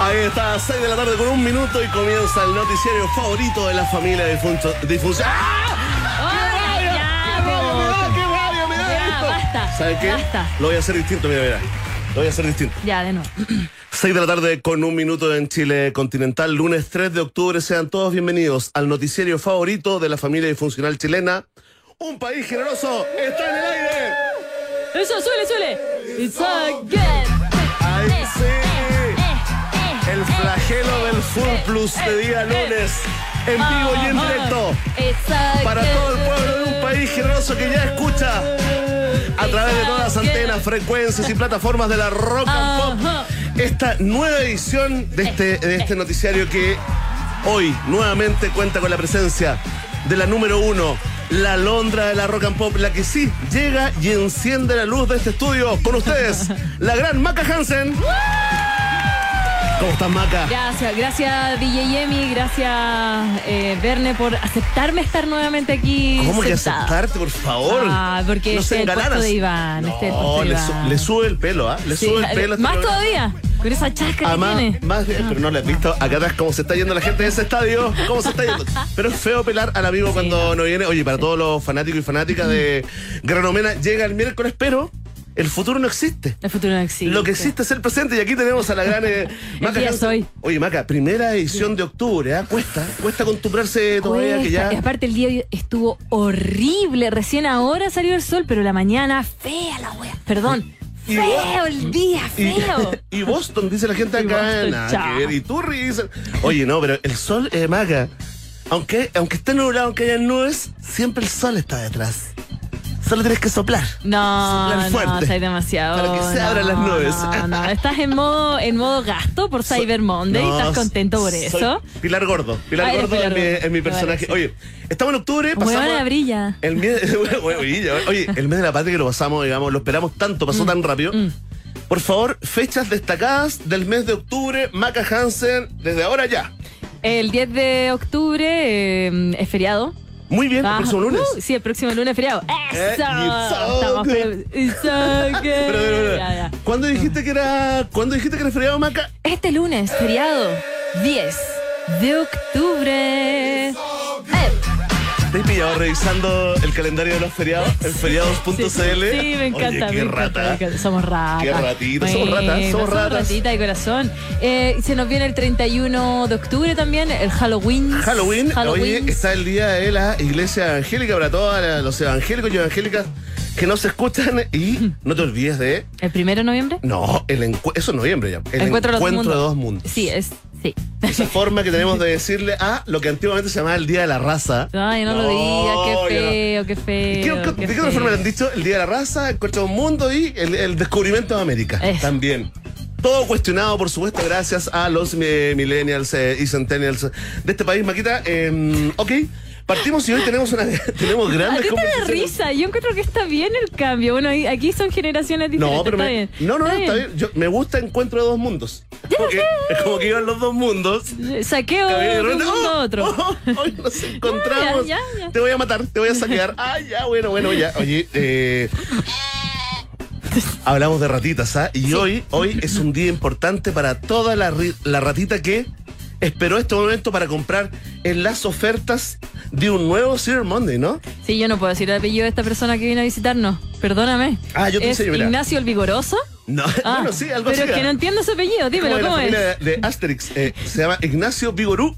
Ahí está, 6 de la tarde con un minuto y comienza el noticiario favorito de la familia de difusión. ¡Ah! Ya, ¡Qué basta, ¿Sabes qué? basta. Lo voy a hacer distinto, mira, mira. Lo voy a hacer distinto. Ya, de nuevo. 6 de la tarde con un minuto en Chile continental, lunes 3 de octubre. Sean todos bienvenidos al noticiario favorito de la familia disfuncional chilena. Un país generoso está en el aire. Eso, suele, suele. It's again. Full Plus de día lunes. En vivo y en directo. Para todo el pueblo de un país generoso que ya escucha a través de todas las antenas, frecuencias y plataformas de la Rock and Pop. Esta nueva edición de este, de este noticiario que hoy nuevamente cuenta con la presencia de la número uno, la Londra de la Rock and Pop, la que sí llega y enciende la luz de este estudio. Con ustedes, la gran Maca Hansen. ¿Cómo estás, Maca? Gracias, gracias DJ Yemi, gracias eh, Verne por aceptarme estar nuevamente aquí. ¿Cómo que aceptarte, por favor? Ah, porque No este es el puesto engalanas. de Iván, este es el No, puesto de le, Iván. su- le sube el pelo, ¿ah? Le Sí, sube el pelo. este Más todavía, con esa chasca que Además, tiene. más bien, pero no le has visto acá atrás cómo se está yendo la gente de ese estadio, cómo se está yendo. Pero es feo pelar al amigo cuando no viene. Oye, para todos los fanáticos y fanáticas de Granomena, llega el miércoles, pero el futuro no existe. El futuro no existe. Lo que existe es el presente y aquí tenemos a la gran eh, Maca día soy. Oye, Maca, primera edición de octubre, ¿ah? Cuesta, cuesta acostumbrarse todavía que Cuesta. ya. Y aparte el día estuvo horrible. Recién ahora salió el sol, pero la mañana fea la wea. Perdón. Y Feo el día, feo. y Boston, dice la gente Y acá. Boston, que. Y Turri dice. Oye, no, pero el sol, eh, Maca, aunque, aunque esté nublado, aunque haya nubes, siempre el sol está detrás. Solo tienes que soplar. No, Soplar no, fuerte. estás demasiado. Para que se no, abran las nubes. No, no, estás en modo, en modo gasto por Cyber Monday. No, ¿Estás contento por eso? Pilar Gordo. Pilar Gordo Pilar es, mi, es mi Vale, personaje. sí. Oye, estamos en octubre, pasamos. Huevona brilla. El mes, oye, el mes de la patria que lo pasamos, digamos, lo esperamos tanto, pasó tan rápido. mm. Por favor, fechas destacadas del mes de octubre, Maca Hansen, desde ahora ya. El 10 de octubre eh, es feriado. Muy bien, el próximo lunes. uh, sí, el próximo lunes es feriado. Eh, ¡Eso! it's so Estamos good. pre- It's so good. Pero, pero, pero, Ya, ya. ¿Cuándo dijiste que era, ¿cuándo dijiste que era feriado, Maca? Este lunes, feriado 10 de octubre. Eh, ¿Te has pillado revisando el calendario de los feriados? El feriados.cl. Sí, sí, me encanta. Oye, qué rata. encanta. Somos ratas. Qué ratitas, somos ratas, somos ratas. ratita de corazón. Eh, se nos viene el 31 de octubre también, el Halloween. Halloween, Halloween. hoy está el día de la iglesia evangélica para todos los evangélicos y evangélicas que no se escuchan y no te olvides de ¿El primero de noviembre? no, el eso es noviembre ya. El Encuentro encuentro, de dos mundos. Sí, es. Esa forma que tenemos de decirle a lo que antiguamente se llamaba el día de la raza. Ay, no, lo digas, qué no. feo, qué feo. ¿Qué- qué ¿De qué otra forma le han dicho? El Día de la Raza, el del Mundo y el, el descubrimiento de América. Eso. También. Todo cuestionado, por supuesto, gracias a los eh, millennials eh, y centennials de este país, Maquita. Eh, ok, partimos y hoy tenemos una tenemos A grandes te da conversaciones. risa, yo encuentro que está bien el cambio. Bueno, aquí son generaciones diferentes. No, pero está me- bien. no, no, está bien. Yo, me gusta Encuentro de dos mundos. Es como, que, es como que iban los dos mundos. Saqueo de de un mundo a ¡oh! otro. ¡Oh! hoy nos encontramos. Ya, ya, ya. Te voy a matar, te voy a saquear. Ah, ya, bueno, bueno, ya. Oye, eh, hablamos de ratitas, ¿ah? Y hoy, hoy es un día importante para toda la, la ratita que esperó este momento para comprar en las ofertas de un nuevo Cyber Monday, ¿no? Sí, yo no puedo decir el apellido de esta persona que vino a visitarnos. Perdóname. Ah, yo te ¿Es enseño, mira. Ignacio el Vigoroso? No, Ah, bueno, sí, algo Pero así. es que no entiendo su apellido. Dímelo, la ¿cómo es? de, de Asterix. eh, se llama Ignacio Vigorú,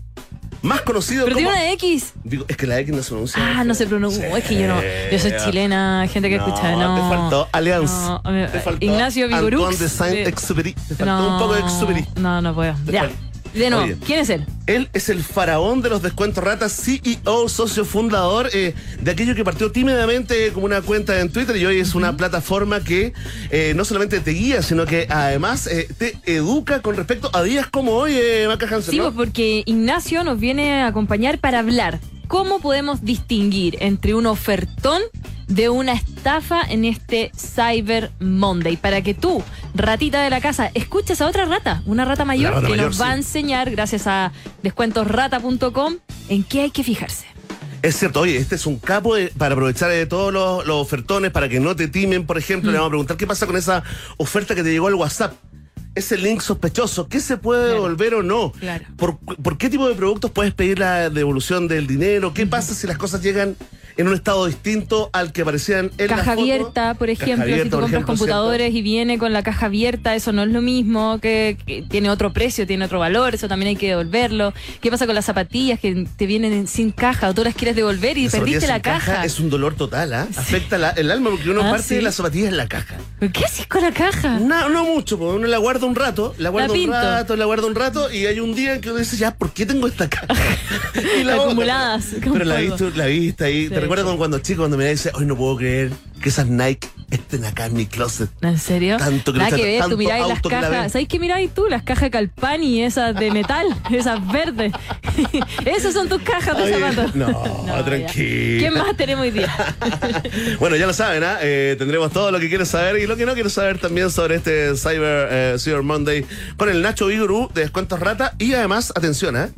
más conocido Pero como... tiene una X. Es que la X no se pronuncia. Ah, no se pronuncia. Sí. Es que yo no. Yo soy chilena, gente que No, escucha. No. Te faltó Allianz. No, te faltó Ignacio Vigorux. Antoine de Saint-Exupéry. Te faltó no, un poco de Exupéry. No, no puedo. Te Ya. De nuevo, Oye. ¿quién es él? Él es el faraón de los descuentos ratas, CEO, socio fundador eh, de aquello que partió tímidamente como una cuenta en Twitter y hoy es una plataforma que eh, no solamente te guía, sino que además eh, te educa con respecto a días como hoy, eh, Maca Hansen, Sí, ¿no? pues porque Ignacio nos viene a acompañar para hablar cómo podemos distinguir entre un ofertón de una estafa en este Cyber Monday. Para que tú, ratita de la casa, escuches a otra rata, una rata mayor, rata que mayor, nos va a enseñar, gracias a descuentosrata.com, en qué hay que fijarse. Es cierto, oye, este es un capo de- para aprovechar de todos los, los ofertones, para que no te timen, por ejemplo. Le vamos a preguntar qué pasa con esa oferta que te llegó al WhatsApp. Ese link sospechoso, qué se puede Claro. devolver o no, Claro. ¿Por, por qué tipo de productos puedes pedir la devolución del dinero, qué pasa si las cosas llegan en un estado distinto al que aparecían en la Caja foto? abierta, por Caja ejemplo, si tú compras ejemplo, computadores y viene con la caja abierta, eso no es lo mismo, que, que tiene otro precio, tiene otro valor, eso también hay que devolverlo. ¿Qué pasa con las zapatillas que te vienen en- sin caja o tú las quieres devolver y Las perdiste la caja? Es un dolor total, ¿ah? Afecta la- el alma porque uno Ah, parte ¿sí? de las zapatillas en la caja. ¿Qué haces con la caja? No, no mucho, porque uno la guarda un rato, la guarda un rato, la guarda un rato y hay un día en que uno dice, ya, ¿por qué tengo esta caja? y la. Acumuladas, Pero la viste, la viste ahí. Sí, Sí. como cuando chico, cuando me dice, hoy no puedo creer que esas Nike estén acá en mi closet. ¿En serio? Tanto que Nada que ver, tanto tú miráis las que cajas. ¿Sabéis qué miráis tú? Las cajas Calpani, esas de metal, esas verdes. Esas son tus cajas de zapatos. no, ya. tranquila. ¿Qué más tenemos hoy día? Bueno, ya lo saben, ¿ah? Eh, tendremos todo lo que quieres saber y lo que no quieres saber también sobre este Cyber, eh, Cyber Monday con el Nacho Vigorú de Descuentos Rata. Y además, atención, ¿ah?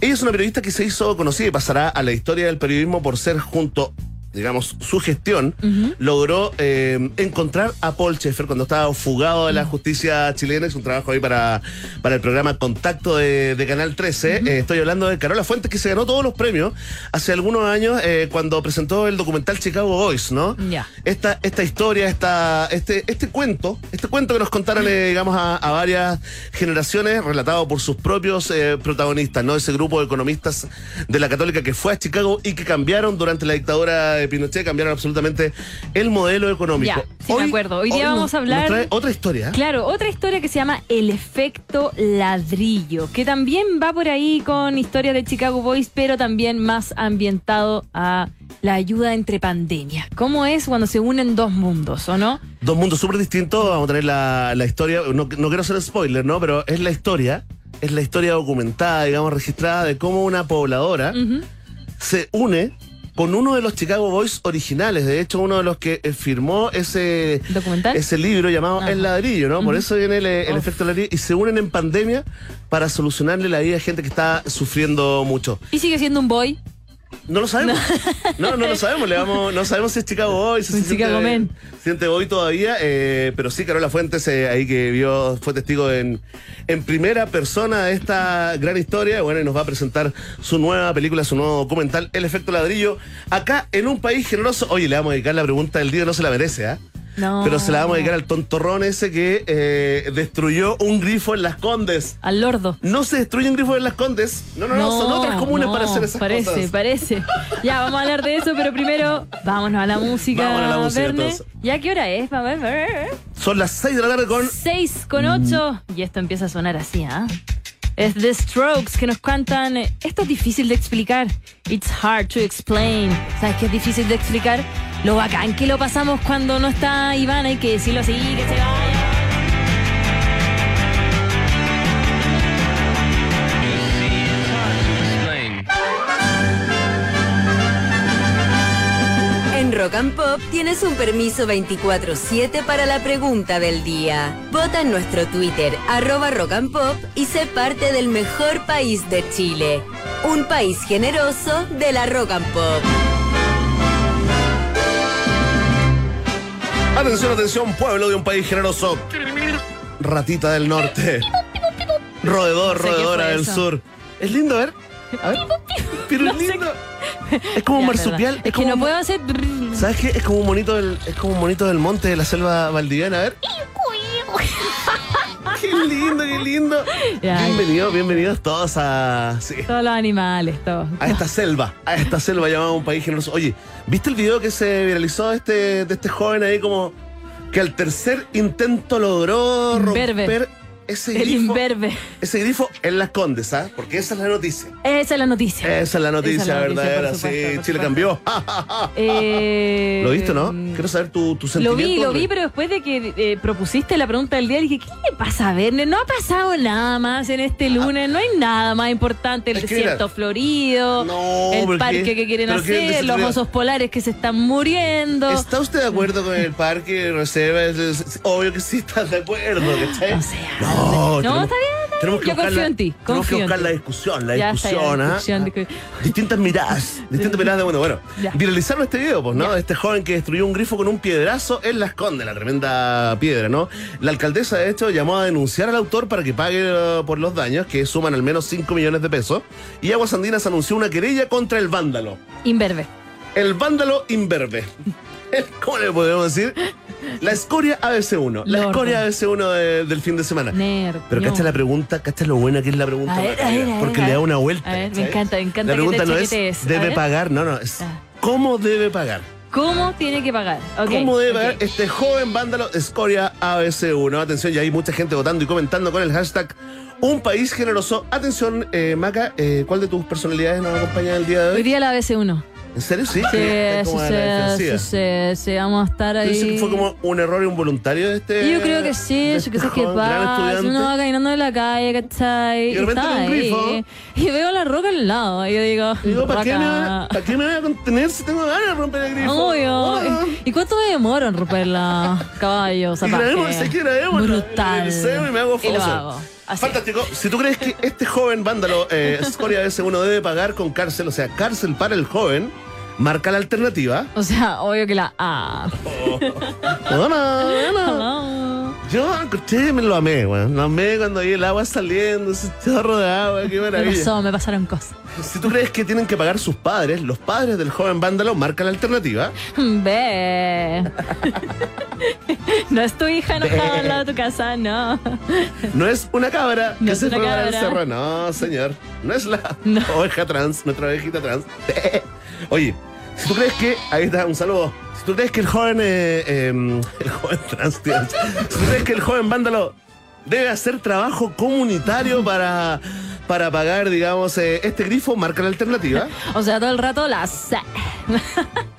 Ella es una periodista que se hizo conocida y pasará a la historia del periodismo por ser junto digamos, su gestión, logró eh, encontrar a Paul Schaeffer cuando estaba fugado de la justicia chilena. Es un trabajo ahí para, para el programa Contacto de, de Canal 13. Eh, estoy hablando de Carola Fuentes, que se ganó todos los premios hace algunos años eh, cuando presentó el documental Chicago Boys, ¿no? Esta, esta historia, esta, este, este cuento, este cuento que nos contaron, digamos, a, a varias generaciones, relatado por sus propios protagonistas, ¿no? Ese grupo de economistas de la Católica que fue a Chicago y que cambiaron durante la dictadura de Pinochet, cambiaron absolutamente el modelo económico. Ya, sí me acuerdo. Hoy día nos- vamos a hablar- trae otra historia. Claro, otra historia que se llama El efecto ladrillo, que también va por ahí con historia de Chicago Boys, pero también más ambientado a la ayuda entre pandemias. ¿Cómo es cuando se unen dos mundos, o no? Dos mundos súper distintos. Vamos a tener la, la historia. No, no quiero hacer spoiler, ¿no? Pero es la historia. Es la historia documentada, digamos, registrada de cómo una pobladora se une con uno de los Chicago Boys originales. De hecho, uno de los que eh, firmó ese, ¿Documental? ese libro llamado Ajá. El Ladrillo, ¿no? Por eso viene el, el Uf. efecto ladrillo. Y se unen en pandemia para solucionarle la vida a gente que está sufriendo mucho. Y sigue siendo un boy. No lo sabemos. No, no, lo sabemos. Le vamos, no sabemos si es Chicago Boys, si se siente, Chicago siente hoy todavía. eh, pero sí, Carola Fuentes, eh, ahí que vio, fue testigo en, en primera persona de esta gran historia. Bueno, y nos va a presentar su nueva película, su nuevo documental, El efecto ladrillo. Acá en un país generoso. Oye, le vamos a dedicar la pregunta del día, no se la merece, ¿ah? No. Pero se la vamos a dedicar al tontorrón ese que eh, destruyó un grifo en las Condes. Al lordo. No se destruyen grifos en las Condes. No, no, no, son otras comunes no, para hacer esas parece, cosas. Parece, Ya, vamos a hablar de eso, pero primero vámonos a la música. Vámonos a la música, Verne. entonces. ¿Ya qué hora es? Ver, a ver. Son las 6 de la tarde con 6 con 8 y esto empieza a sonar así, ¿ah? Es The Strokes que nos cantan. eh, Esto es difícil de explicar. It's hard to explain. ¿Sabes qué es difícil de explicar? Lo bacán que lo pasamos cuando no está Iván, hay que decirlo así, que se vaya. En Rock and Pop tienes un permiso 24-7 para la pregunta del día. Vota en nuestro Twitter, arroba Rock and Pop, y sé parte del mejor país de Chile. Un país generoso de la Rock and Pop. Atención, atención, pueblo de un país generoso. Ratita del norte. Roedor, roedora del eso. sur. Es lindo, a ver. A ver. Pero es lindo. Es como un marsupial. Es, que no puedo hacer. ¿Sabes qué? Es como un monito del, es como un monito del monte de la selva valdiviana. A ver. Qué lindo, qué lindo. Bienvenidos, bienvenidos todos a. sí, Todos los animales, todo. a esta selva, a esta selva llamada un país generoso. Oye, ¿viste el video que se viralizó de este, de este joven ahí como que al tercer intento logró romper ese El grifo? imberbe. Ese grifo en las condes, ¿ah? Porque esa es la noticia. Esa es la noticia. Esa es la noticia es la noticia, verdadera, supuesto, sí. Chile cambió. Eh, ¿Lo viste, no? Quiero saber tu, tu Lo sentimiento. vi, lo vi, pero después de que eh, propusiste la pregunta del día, dije, ¿qué le pasa a Verne? No ha pasado nada más en este lunes, no hay nada más importante. El desierto mira, florido, No, el parque que quieren hacer, los osos polares que se están muriendo. ¿Está usted de acuerdo con el parque reserva? Es- es- es obvio que sí está de acuerdo, ¿cachai? O sea, no, no, tenemos, está bien, está Tenemos que Yo buscar confío la, en ti, Tenemos que buscar la discusión, la Ya discusión, ¿ah? discusión, discu- Distintas miradas, distintas miradas de bueno, bueno. Ya. Viralizaron este video, pues, ¿no? Ya. Este joven que destruyó un grifo con un piedrazo en la esconde, la tremenda piedra, ¿no? La alcaldesa, de hecho, llamó a denunciar al autor para que pague eh, por los daños, que suman al menos 5 millones de pesos. Y Aguas Andinas anunció una querella contra el vándalo. Imberbe. El vándalo imberbe. ¿Cómo le podemos decir? La escoria ABC1. La escoria ABC1 de- del fin de semana. Nerd. Pero no. cacha la pregunta, cacha lo buena que es la pregunta. A ver, a ver, a ver, porque le da una vuelta. A ver, me encanta, me encanta La que pregunta te no es, debe pagar, no, no, es Ah. cómo debe pagar. ¿Cómo tiene que pagar? Ok, ¿Cómo debe pagar este joven vándalo Escoria ABC1? Atención, ya hay mucha gente votando y comentando con el hashtag Un país generoso. Atención, eh, Maca, eh, ¿cuál de tus personalidades nos acompaña el día de Hoy hoy? día la BC1. ¿En serio? Sí. Sí, sí, sí, sí, sí, vamos a estar ¿Tú ahí. que fue como un error involuntario de este? Yo creo que sí, yo este que sé joven, gran pasa, uno va caminando en la calle, ¿cachai? Y está ve un grifo. ahí, y veo la roca al lado, y yo digo, Y digo, ¿para qué, me, roca. ¿para qué me voy a contener si tengo ganas de romper el grifo? Obvio. ¿Y cuánto me demoro en romperla? Caballo, Y grabemos, sé que grabemos. Brutal. Y me hago Y famoso. Así. Fantástico. Si tú crees que este joven vándalo, eh, Scoria S1 debe pagar con cárcel, o sea, cárcel para el joven, marca la alternativa. O sea, obvio que la A. No. Yo escuché, me lo amé, weón. Lo amé cuando vi el agua saliendo, ese chorro de agua, qué Me maravilla. pasó, me pasaron cosas. Si tú crees que tienen que pagar sus padres, los padres del joven vándalo, marca la alternativa. Ve. No es tu hija enojada al lado de tu casa, no. No es una cabra No que es se una cabra. cerro. No, señor. No es la No. oveja trans, nuestra ovejita trans. Oye, si tú crees que. Ahí está, un saludo. Si tú crees que el joven. eh, eh, el joven trans, tío. Si tú crees que el joven vándalo debe hacer trabajo comunitario para. Para pagar, digamos, eh, este grifo, marca la alternativa. O sea, todo el rato la sé.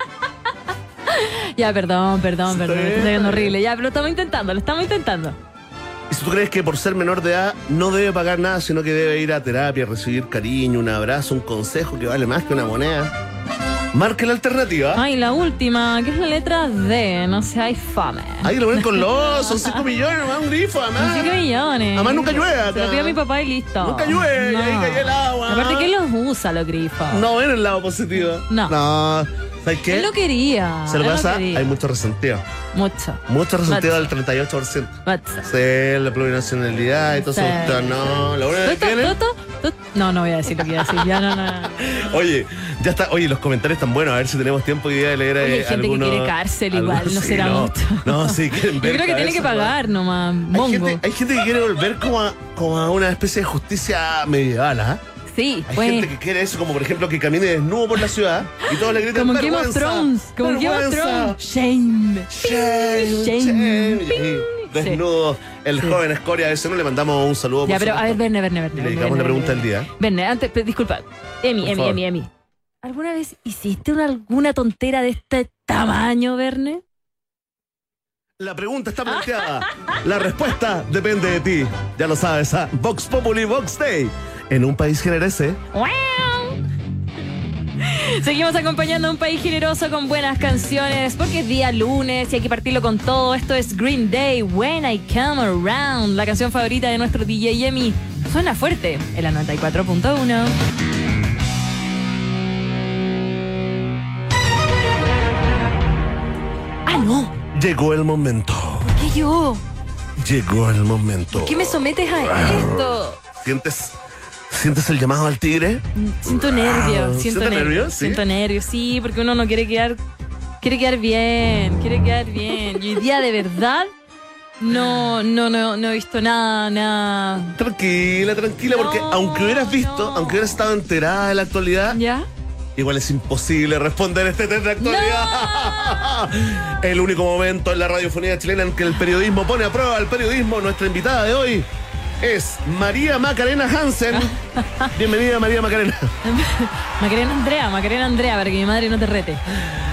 Ya, perdón, perdón, perdón. está horrible. Ya, pero lo estamos intentando, lo estamos intentando. Y si tú crees que por ser menor de edad no debe pagar nada, sino que debe ir a terapia, recibir cariño, un abrazo, un consejo que vale más que una moneda, marca la alternativa. Ay, la última, que es la letra D. No sé, hay fame. Ahí lo ven con los, son 5 millones, más un grifo, además. 5 millones. Además nunca llueve. Se lo pido a mi papá y listo. Nunca llueve, y ahí cae el agua. Aparte, ¿quién los usa los grifos? No ven el lado positivo. No. No. ¿Sabes qué? Él lo quería. Se lo pasa, hay mucho resentido. Mucho. Mucho resentido Mucho. del 38%. Mucho. Sí, la plurinacionalidad y todo eso. No, lo bueno que Toto, tiene. Toto, Toto. No, no voy a decir lo que iba a decir. Ya, no, no. no. Oye, ya está. Oye, los comentarios están buenos. A ver si tenemos tiempo hoy día de leer Oye, eh, hay gente que quiere cárcel igual, algunos- no sí, será no. mucho. No, sí, quieren Yo ver creo que tiene que pagar nomás. Hay Mongo. gente, hay gente que quiere volver como a, como a una especie de justicia medieval, ¿ah? Sí, Hay pues. gente que quiere eso, como por ejemplo que camine desnudo por la ciudad y todos le gritan Como Game of "Vergüenza, Thrones. Como Game of Thrones. Shame. Shame, Shame. shame". Y Ping. desnudo, el Sí. joven Escoria, a ese no le mandamos un saludo. Ya, pero a ver. Verne, Verne, Verne. Le dedicamos la pregunta del día. Verne, antes, pero, disculpa. Emi, Emi. Emi, Emi. ¿Alguna vez hiciste una- alguna tontera de este tamaño, Verne? La pregunta está planteada. La respuesta depende de ti. Ya lo sabes, ¿ah? Vox Populi, Vox Day. En un país generese. ¡Wow! Seguimos acompañando a un país generoso con buenas canciones porque es día lunes y hay que partirlo con todo. Esto es Green Day, When I Come Around, la canción favorita de nuestro DJ Yemi. Suena fuerte en la 94.1. Ah, no. Llegó el momento. ¿Por qué yo? Llegó el momento. ¿Qué me sometes a esto? ¿Sientes, ¿Sientes el llamado al tigre? Siento nervios, Wow. siento ¿Siente nervios. nervios? Sí. Siento nervios, sí, porque uno no quiere quedar, quiere quedar bien, quiere quedar bien. Y hoy día de verdad no, no, no, no he visto nada, nada. Tranquila, tranquila, porque No, aunque hubieras visto, no. aunque hubieras estado enterada de la actualidad, ¿Ya? igual es imposible responder este test de actualidad. El único momento en la radiofonía chilena en que el periodismo pone a prueba al periodismo. Nuestra invitada de hoy es María Macarena Hansen. Bienvenida, María Macarena. Macarena Andrea, Macarena Andrea, para que mi madre no te rete.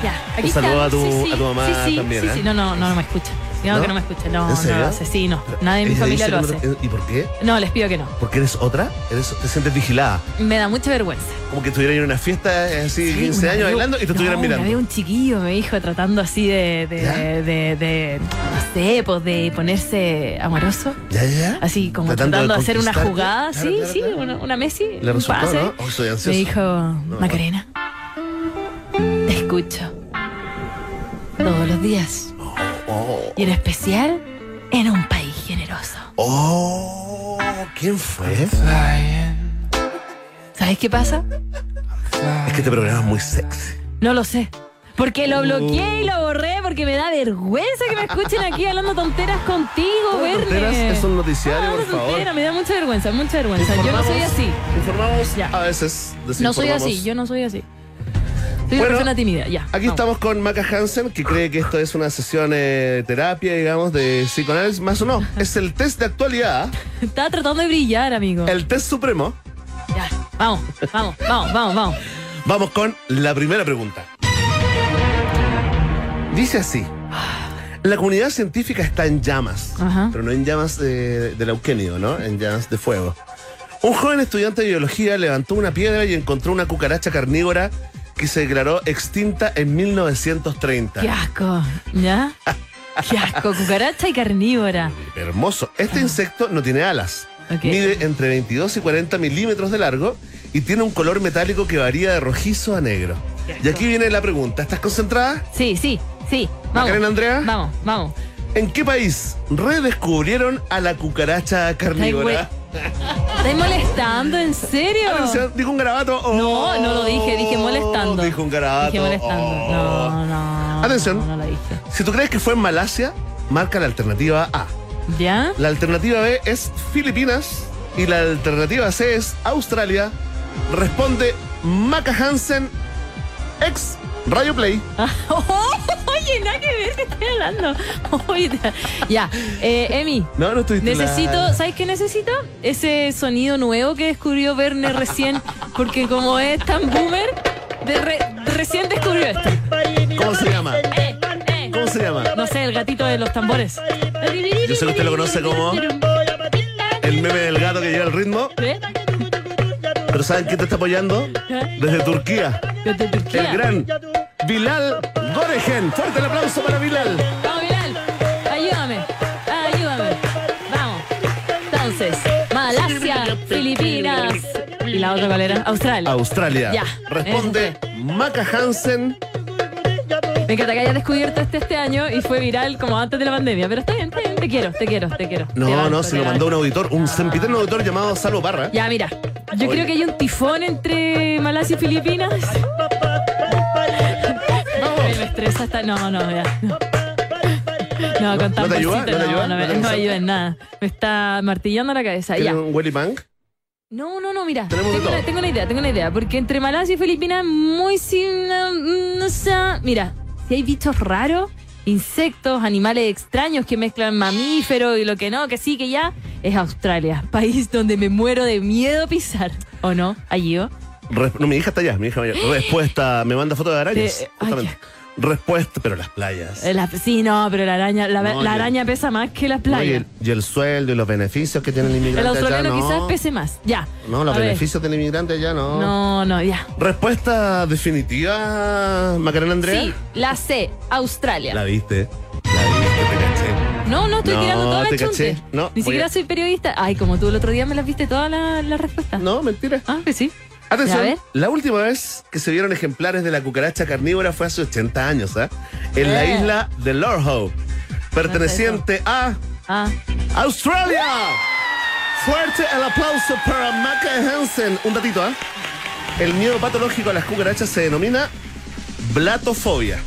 Ya, aquí Un saludo a tu- Sí, sí, a tu mamá sí, sí, también, Sí, ¿eh? sí, no, no, no, no me escucha. ¿No? que no me escuche. No, ¿En no lo hace. Sí, no. Nadie en mi familia lo hace. ¿Y por qué? No, les pido que no. ¿Porque eres otra? ¿Eres, ¿Te sientes vigilada? Me da mucha vergüenza. Como que estuvieran en una fiesta eh, así, Sí, 15 una años bailando y te estuvieran mirando. Vez un chiquillo me dijo tratando así de, de, de, de- no sé, pues de ponerse amoroso. ¿Ya, ya? Así como tratando, de hacer una jugada, Claro, sí, claro, sí, claro. una, una Messi, Le un resultó, pase. ¿no? Oh, soy ansioso. Me dijo, Macarena, te escucho todos los días Oh, y en especial en un país generoso. oh, ¿quién fue? ¿Sabes qué pasa? Es que este programa es muy sexy. No lo sé. Porque lo bloqueé y lo borré porque me da vergüenza que me escuchen aquí hablando tonteras contigo, Todo tonteras, Verne. es un noticiario, Ah, por una favor. tontera, me da mucha vergüenza, mucha vergüenza. Yo no soy así. Informamos Ya. a veces. No soy así, yo no soy así. Soy Bueno, una persona tímida, ya. Aquí vamos. estamos con Maca Hansen, que cree que esto es una sesión eh, de terapia, digamos, de psicoanálisis, más o no. Es el test de actualidad, Estaba tratando de brillar, amigo. el test supremo. Ya, vamos, vamos, vamos, vamos, vamos. Vamos con la primera pregunta. Dice así. La comunidad científica está en llamas, Ajá. pero no en llamas de, del euquénido, ¿no? En llamas de fuego. Un joven estudiante de biología levantó una piedra y encontró una cucaracha carnívora que se declaró extinta en 1930. Qué asco, ¿ya? Qué asco, cucaracha y carnívora. Hermoso. Este insecto no tiene alas. Mide entre 22 y 40 milímetros de largo y tiene un color metálico que varía de rojizo a negro. Y aquí viene la pregunta. ¿Estás concentrada? Sí, sí, sí. Vamos. Macarena Andrea. Vamos, vamos. ¿En qué país redescubrieron a la cucaracha carnívora? ¿Estás molestando? ¿En serio? Atención, dijo un garabato. Oh, No, no lo dije, dije molestando. Dijo un garabato. Dije molestando. Oh. No, no. Atención. No, no lo dije. Si tú crees que fue en Malasia, marca la alternativa A. ¿Ya? La alternativa B es Filipinas y la alternativa C es Australia. Responde Maca Hansen, ex Radio Play. Nada que ver, estoy hablando. Ya, eh, Emi, No, no estuviste necesito, ¿sabes qué necesito? Ese sonido nuevo que descubrió Verne recién, porque como es tan boomer, de re- recién descubrió esto. ¿Cómo se llama? Eh, eh. ¿Cómo se llama? No sé, el gatito de los tambores. Yo sé que usted lo conoce como el meme del gato que lleva el ritmo. ¿Eh? Pero ¿saben quién te está apoyando? ¿Eh? Desde Turquía. Desde Turquía. El gran Bilal Goregen. Fuerte el aplauso para Bilal. Vamos, Bilal. Ayúdame. Ayúdame. Vamos. Entonces, Malasia, Filipinas. ¿Y la otra cuál era? Australia. Australia. Ya. Responde Maca Hansen. Me encanta que hayas descubierto este este año y fue viral como antes de la pandemia. Pero está bien, está bien. Te quiero, te quiero, te quiero. Te No, banco, no, se lo mandó un auditor, un sempiterno auditor llamado Salvo Parra. Ya, mira. Yo creo que hay un tifón entre Malasia y Filipinas. Me hasta. No, no, ya. No, No, con ¿No te ayuda? tamborcito, ¿No te ayuda? no, me- ¿No te no ayuda? ayuda en nada. Me está martillando la cabeza. ¿Tiene Ya. un Welly Punk? No, no, no, mira. Tenemos de Tengo una, tengo una idea, tengo una idea. Porque entre Malasia y Filipinas, muy sin. mm, No sé. Mira, si hay bichos raros, insectos, animales extraños que mezclan mamíferos y lo que no, que sí, que ya, es Australia. País donde me muero de miedo pisar. ¿O no? Allí, ¿o? Res- no, mi hija está allá, mi hija mayor. Respuesta, me manda fotos de arañas. De- ay, justamente. Respuesta, pero las playas. Eh, la- sí, no, pero la araña, la, No, la araña pesa más que las No, y, playas. el, y el sueldo y los beneficios que tiene el inmigrante El australiano allá, no. quizás pese más. Ya. No, los A ver. beneficios del inmigrante allá no. No, no, ya. Respuesta definitiva, Macarena Andrea. Sí, la C, Australia. La viste. La viste, te caché. No, no, estoy No, tirando toda la te chunte. No, Ni siquiera a- soy periodista. Ay, como tú el otro día me las viste todas las las respuestas. No, mentira. Ah, que sí. Atención, la última vez que se vieron ejemplares de la cucaracha carnívora fue hace 80 años, ¿ah? En la Eh. isla de Lord Howe, perteneciente a Ah, Australia. Fuerte el aplauso para Maca Hansen. Un datito, ¿ah? El miedo patológico a las cucarachas se denomina blatofobia.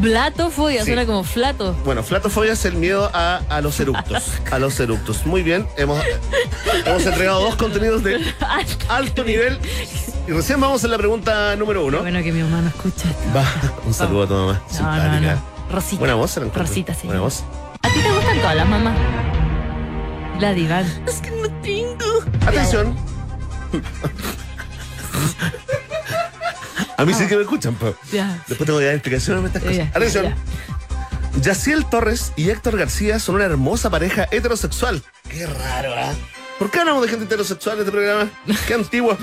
Blatofobia, Sí. suena como flato. Bueno, flatofobia es el miedo a, a los eructos. A los eructos. Muy bien, hemos, hemos entregado dos contenidos de alto nivel. Y recién vamos en la pregunta número uno. Qué bueno que mi mamá no escucha esto. Va, un saludo a tu mamá. No, no, Simpática. no. Rosita. Buena voz, la. Rosita, sí. Buena voz. ¿A ti te gustan todas las mamás? La divan. Atención. A mí sí que me escuchan, po. Ya. Después tengo que dar explicaciones de estas cosas. Atención. ya. Yaciel Torres y Héctor García son una hermosa pareja heterosexual. Qué raro, ¿ah? ¿Por qué hablamos de gente heterosexual en este programa? Qué antiguo.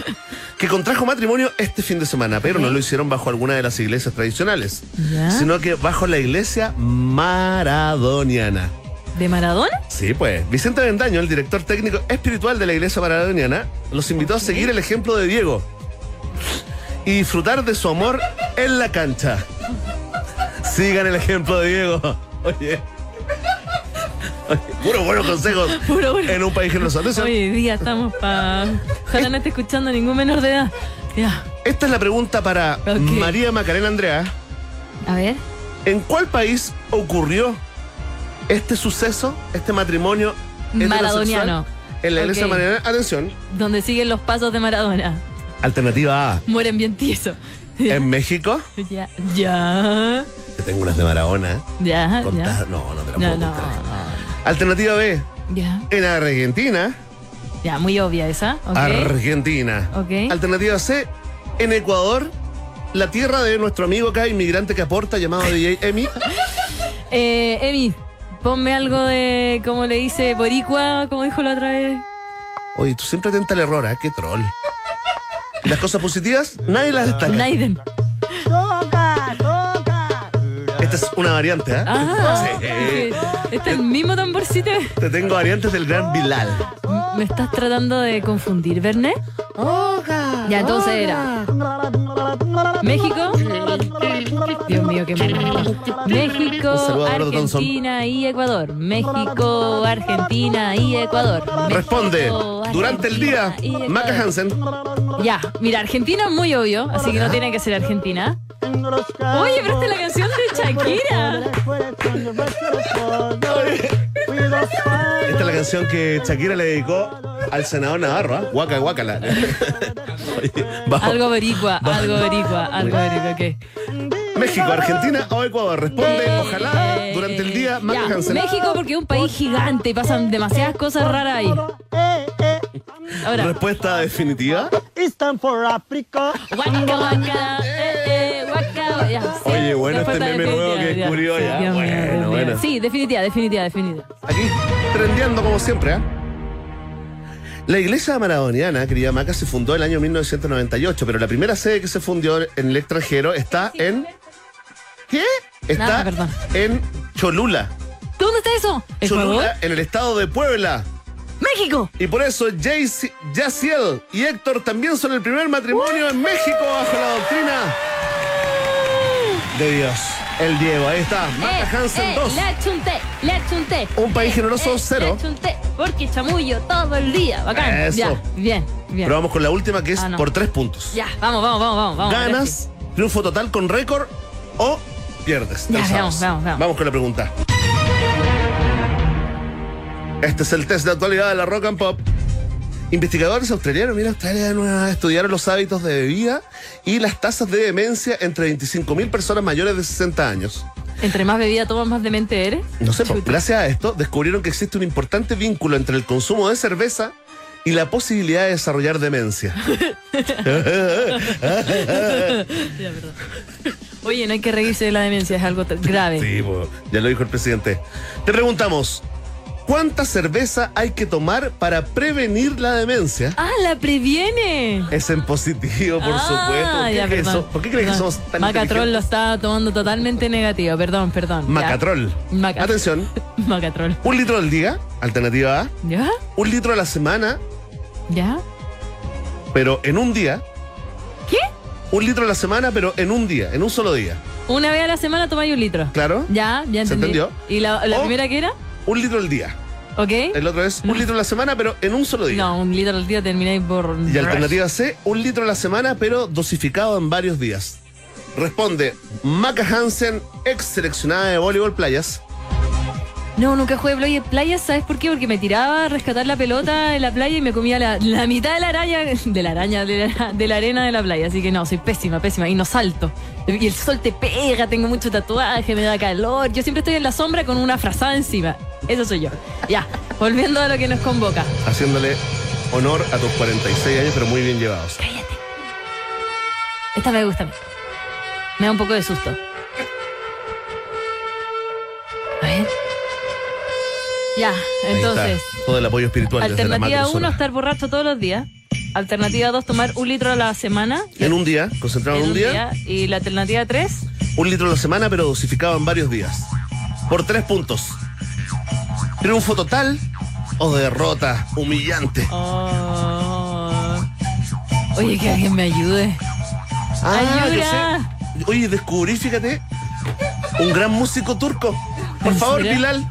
Que contrajo matrimonio este fin de semana, pero no lo hicieron bajo alguna de las iglesias tradicionales, ¿Ya? sino que bajo la iglesia maradoniana. ¿De Maradona? Sí, pues. Vicente Bendaño, el director técnico espiritual de la iglesia maradoniana, los invitó a seguir el ejemplo de Diego y disfrutar de su amor en la cancha. Sigan el ejemplo de Diego. Oye. Puro buenos consejos Puro bueno. en un país generoso. Atención, Hoy día estamos para. Ojalá no esté escuchando ningún menor de edad. Ya. Esta es la pregunta para. María Macarena Andrea. A ver. ¿En cuál país ocurrió este suceso, este matrimonio Maradoniano. En la iglesia Ok. maradoniana. Atención, Donde siguen los pasos de Maradona. Alternativa A. Mueren bien tiesos. Ya. En México, Ya. Ya. Te tengo unas de Maradona. Ya. No, no te la No, puedo no, contar. no. Alternativa B. Ya. En Argentina. Ya, muy obvia esa. Ok. Argentina. Ok. Alternativa C. En Ecuador. La tierra de nuestro amigo acá, inmigrante que aporta, llamado DJ Emi. Eh, Emi, ponme algo de, como le dice, boricua, como dijo la otra vez. Oye, tú siempre atenta al error, ¿eh? Qué troll. Las cosas positivas, nadie las destaca. Naiden. Esta es una variante, ¿eh? Ah, Sí. ¿Este es el mismo tamborcito? Te tengo variantes del gran Bilal. ¿Me estás tratando de confundir, Bernet? Ya, entonces era. México. Dios mío, qué mal. México. Argentina y Ecuador. México, Argentina y Ecuador. Responde, durante el día. Maca Hansen. Ya, mira, Argentina es muy obvio, así que no tiene que ser Argentina. Oye, pero esta es la canción de Shakira. Esta es la canción que Shakira le dedicó al senador Navarro, ¿ah? Guaca, guácala. Oye, vamos. Algo boricua, algo boricua, algo boricua, ok. México, Argentina o Ecuador. Responde, Eh, ojalá, eh, durante el día, Maca ya, Hansen. México porque es un país gigante y pasan demasiadas cosas raras ahí. Ahora, Respuesta definitiva. Stand for Africa. guaca, guaca, eh, eh, guaca, ya, sí, Oye, bueno, este respuesta meme nuevo que definitiva, descubrió sí, ya. Dios mío, Bueno, mío. bueno. Sí, definitiva, definitiva, definitiva. Aquí, trendeando como siempre, ¿ah? La iglesia maradoniana, querida Maca, se fundó en el año 1998, pero la primera sede que se fundió en el extranjero está en. ¿Qué? Está Nada, en Cholula. ¿Dónde está eso? ¿Ecuador? Cholula, en el estado de Puebla. ¡México! Y por eso Jayce- Yaciel y Héctor también son el primer matrimonio en México bajo la doctrina de Dios. El Diego, ahí está. Maca Eh, Hansen eh, 2. Le achunté, le achunté. Un país generoso, cero. Le achunté, porque chamullo todo el día. Bacán. Eso. Ya, bien, bien. Pero vamos con la última que es Ah, no. por tres puntos. Ya, vamos, vamos, vamos, vamos. vamos ¿Ganas, triunfo total con récord o pierdes? Ya, vamos, vamos, vamos. Vamos con la pregunta. Este es el test de actualidad de la Rock and Pop. Investigadores australianos, mira, Australia estudiaron los hábitos de bebida y las tasas de demencia entre 25.000 personas mayores de 60 años. Entre más bebida tomas, más demente eres. No sé, pues, gracias a esto descubrieron que existe un importante vínculo entre el consumo de cerveza y la posibilidad de desarrollar demencia. Ya, perdón. Oye, no hay que reírse de la demencia, es algo grave. Sí, ya lo dijo el presidente. Te preguntamos, ¿cuánta cerveza hay que tomar para prevenir la demencia? ¡Ah, la previene! Es en positivo, por Ah, supuesto. ¿Por qué, ya, crees, perdón. so- por qué crees que somos tan Macatrol lo estaba tomando totalmente negativo. Perdón, perdón. Macatrol. Maca- Atención, Macatrol. un litro al día, alternativa A. ¿Ya? Un litro a la semana, ¿Ya? pero en un día. Un litro a la semana, pero en un día, en un solo día. Una vez a la semana tomáis un litro. ¿Claro? Ya, ya ¿Se entendí. entendió? ¿Y la, la O- primera qué era? Un litro al día. ¿Ok? El otro es un litro a la semana, pero en un solo día. No, un litro al día termináis por. Y alternativa C, un litro a la semana, pero dosificado en varios días. Responde Maca Hansen, ex seleccionada de voleibol playas. No, nunca jugué playa, playa, ¿sabes por qué? Porque me tiraba a rescatar la pelota en la playa y me comía la, la mitad de la araña, de la araña, de la, de la arena de la playa. Así que no, soy pésima, pésima. Y no salto. Y el sol te pega, tengo mucho tatuaje, me da calor. Yo siempre estoy en la sombra con una frazada encima. Eso soy yo. Ya, volviendo a lo que nos convoca. Haciéndole honor a tus 46 años, pero muy bien llevados. Cállate. Esta me gusta a. Me da un poco de susto. Ya, entonces, todo el apoyo espiritual. alternativa macrozona. 1, estar borracho todos los días. Alternativa 2, tomar un litro a la semana. En un día, concentrado en, un día, Y la alternativa 3, un litro a la semana, pero dosificado en varios días. Por tres puntos. Triunfo total o derrota humillante. Oh. Oye, que alguien me ayude. Ah, yo ¡Ayuda! sé. Oye, descubrí, fíjate, un gran músico turco. Por ¿En favor, serio?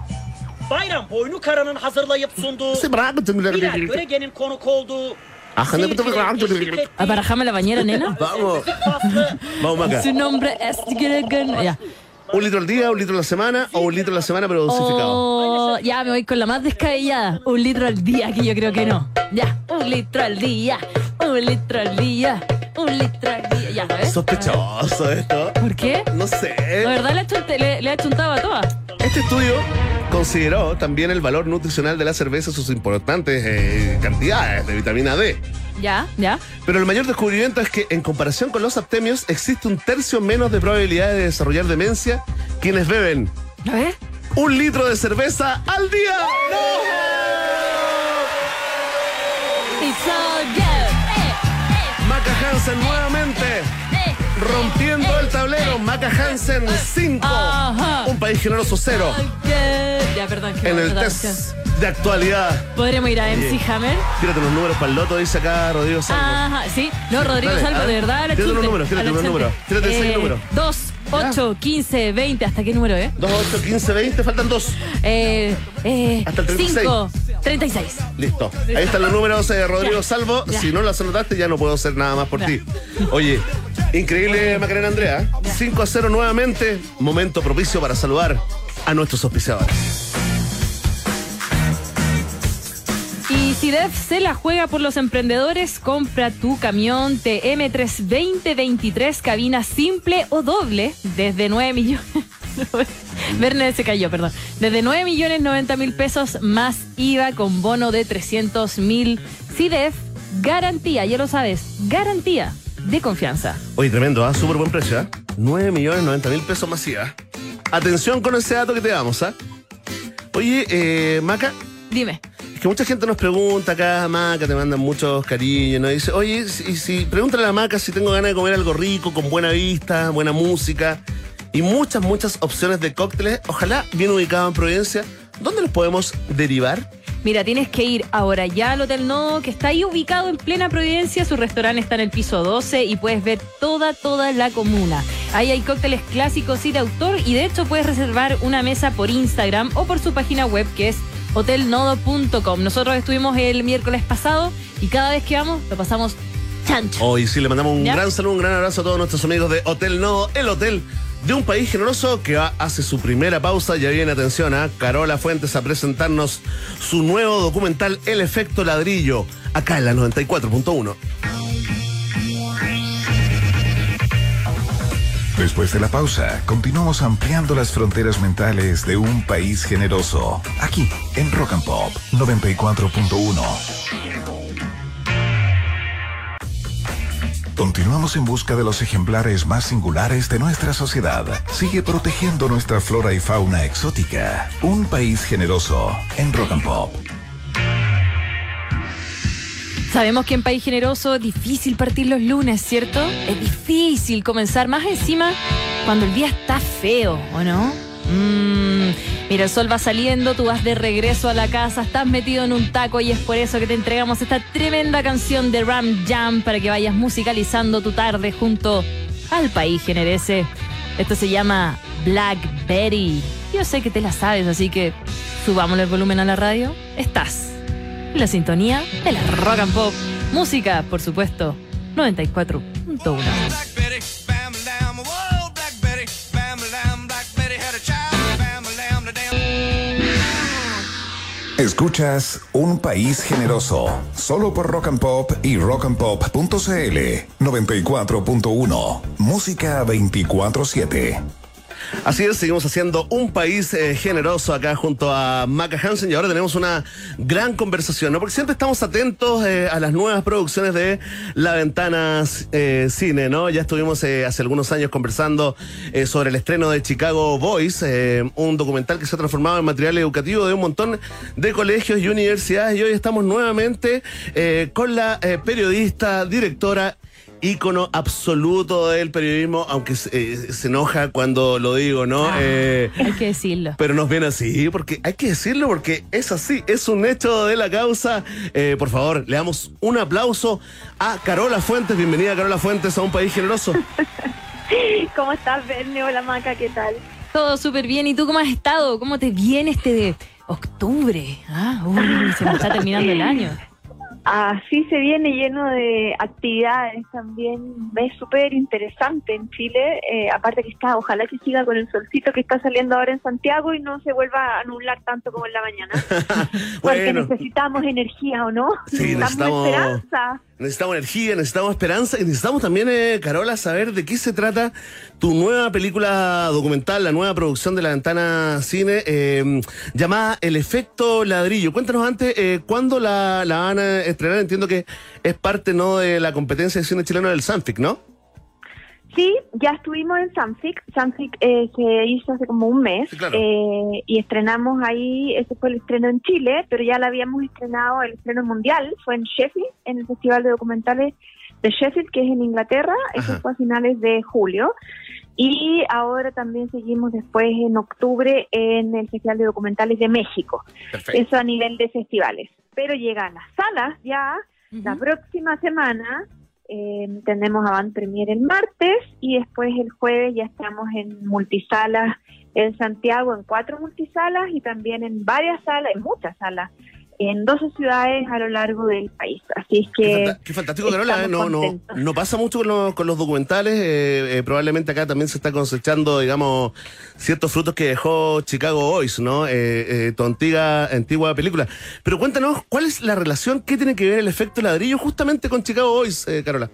Bayram boynu karanın hazırlayıp sunduğu Bilal Görege'nin konuk olduğu ¿Aparajame la bañera, nena? Vamos, vamos Maca. Su nombre es... Ya. Un litro al día, un litro a la semana o un litro a la semana, pero dosificado. Oh, ya me voy con la más descabellada. Un litro al día, que yo creo que no. Ya, un litro al día, un litro al día, un litro al día. Ya, ¿ves? Sospechoso esto. ¿Por qué? No sé. La verdad le ha chuntado a todas. Este estudio consideró también el valor nutricional de la cerveza y sus importantes eh, cantidades de vitamina D. Ya, ya. Pero el mayor descubrimiento es que en comparación con los aptemios existe un tercio menos de probabilidades de desarrollar demencia quienes beben ¿Lo ves? un litro de cerveza al día. It's all good. Eh, Maca Hansen nuevamente eh, eh. Rompiendo el tablero. Maca Hansen 5, Ajá. un país generoso 0 All good. Ya, perdón. que en me el test de actualidad. ¿Podremos ir a MC Hammer? Tírate los números para el loto, dice acá Rodrigo Salvo. Ajá, sí. No, Rodrigo Dale, Salvo, de ver, verdad. la tírate los chunte, números, tírate a la chunte. números, tírate el seis números. 2, 8, 15, 20. ¿Hasta qué número, eh? 2, 8, 15, 20, faltan dos. Eh, eh, Hasta el 36. 5, 36. Listo. Ahí están los números de Rodrigo Ya, Salvo. ya. Si no los anotaste, ya no puedo hacer nada más por Ya. ti. Oye, increíble Macarena Andrea. 5 a 0 nuevamente. Momento propicio para saludar a nuestros auspiciadores. Y si DEF se la juega por los emprendedores, compra tu camión TM3 2023, cabina simple o doble, desde 9 millones. Verne se cayó, perdón. Desde 9 millones 90 mil pesos más IVA con bono de 300 mil. CIDEF, garantía, ya lo sabes, garantía de confianza. Oye, tremendo, ¿ah? Súper buen precio, ¿ah? 9 millones 90 mil pesos masiva. Atención con ese dato que te damos, ¿ah? Oye, eh, Maca, Dime. Que mucha gente nos pregunta acá, Maca, te mandan muchos cariños, nos dice, oye, si, si pregúntale a la Maca si tengo ganas de comer algo rico, con buena vista, buena música y muchas, muchas opciones de cócteles, ojalá bien ubicado en Providencia, ¿dónde los podemos derivar? Mira, tienes que ir ahora ya al Hotel Nodo, que está ahí ubicado en plena Providencia. Su restaurante está en el piso 12 y puedes ver toda, toda la comuna. Ahí hay cócteles clásicos y de autor y de hecho puedes reservar una mesa por Instagram o por su página web que es hotelnodo.com. Nosotros estuvimos el miércoles pasado y cada vez que vamos lo pasamos chancho. Hoy sí le mandamos un ¿Ya? gran saludo, un gran abrazo a todos nuestros amigos de Hotel Nodo, el hotel de un país generoso que va- hace su primera pausa. Ya viene atención a Carola Fuentes a presentarnos su nuevo documental El efecto ladrillo, acá en la 94.1. Después de la pausa, continuamos ampliando las fronteras mentales de un país generoso. Aquí, en Rock and Pop 94.1. Continuamos en busca de los ejemplares más singulares de nuestra sociedad. Sigue protegiendo nuestra flora y fauna exótica. Un país generoso en Rock and Pop. Sabemos que en País Generoso es difícil partir los lunes, ¿cierto? Es difícil comenzar, más encima cuando el día está feo, ¿o no? Mm, mira, el sol va saliendo, tú vas de regreso a la casa, estás metido en un taco y es por eso que te entregamos esta tremenda canción de Ram Jam para que vayas musicalizando tu tarde junto al País Generese. Esto se llama Blackberry. Yo sé que te la sabes, así que subámosle el volumen a la radio. Estás la sintonía de la rock and pop. Música, por supuesto, 94.1. Black Betty, bam lamb, whoa, Black Betty, bam lamb, Black Betty had a child, bam lamb, the damn. Escuchas Un País Generoso, solo por Rock and Pop y rockandpop.cl 94.1, música 24-7. Así es, seguimos haciendo un país eh, generoso acá junto a Maca Hansen y ahora tenemos una gran conversación, ¿no? Porque siempre estamos atentos eh, a las nuevas producciones de La Ventana eh, Cine, ¿no? Ya estuvimos hace algunos años conversando sobre el estreno de Chicago Boys, un documental que se ha transformado en material educativo de un montón de colegios y universidades y hoy estamos nuevamente con la periodista, directora ícono absoluto del periodismo, aunque eh, se enoja cuando lo digo, ¿no? Ah. Eh, Hay que decirlo. pero nos viene así, porque hay que decirlo, porque es así, es un hecho de la causa. Eh, por favor, le damos un aplauso a Carola Fuentes. Bienvenida, Carola Fuentes, a un país generoso. ¿Cómo estás, Verne? Hola, Maca, ¿qué tal? Todo súper bien. ¿Y tú cómo has estado? ¿Cómo te viene este de octubre? Ah, uy, se me está terminando el año. Así se viene lleno de actividades también. Mes súper interesante en Chile. Eh, aparte que está, ojalá que siga con el solcito que está saliendo ahora en Santiago y no se vuelva a anular tanto como en la mañana. Porque necesitamos energía, ¿o no? Sí, necesitamos- esperanza. Necesitamos energía, necesitamos esperanza y necesitamos también, eh, Carola, saber de qué se trata tu nueva película documental, la nueva producción de La Ventana Cine, eh, llamada El Efecto Ladrillo. Cuéntanos antes, eh, ¿cuándo la, la van a estrenar? Entiendo que es parte, ¿no?, de la competencia de cine chileno del Sanfic, ¿no? Sí, ya estuvimos en Sanfic. Sanfic eh, se hizo hace como un mes Sí, claro. eh, y estrenamos ahí, ese fue el estreno en Chile, pero ya la habíamos estrenado, el estreno mundial fue en Sheffield, en el Festival de Documentales de Sheffield, que es en Inglaterra, eso Ajá. fue a finales de julio. Y ahora también seguimos después en octubre en el Festival de Documentales de México. Perfecto. Eso a nivel de festivales. Pero llegan las salas ya la próxima semana eh, tenemos Avant Premier el martes y después el jueves ya estamos en multisalas en Santiago, en cuatro multisalas y también en varias salas, en muchas salas, en 12 ciudades a lo largo del país. Así es Qué, que fanta- qué fantástico, Carola. ¿eh? No, no, no pasa mucho con los, con los documentales. eh, eh, probablemente acá también se está cosechando, digamos, ciertos frutos que dejó Chicago Boys, ¿no? Eh, eh, tu antigua, antigua película. Pero cuéntanos, ¿cuál es la relación? ¿Qué tiene que ver el efecto ladrillo justamente con Chicago Boys, eh, Carola?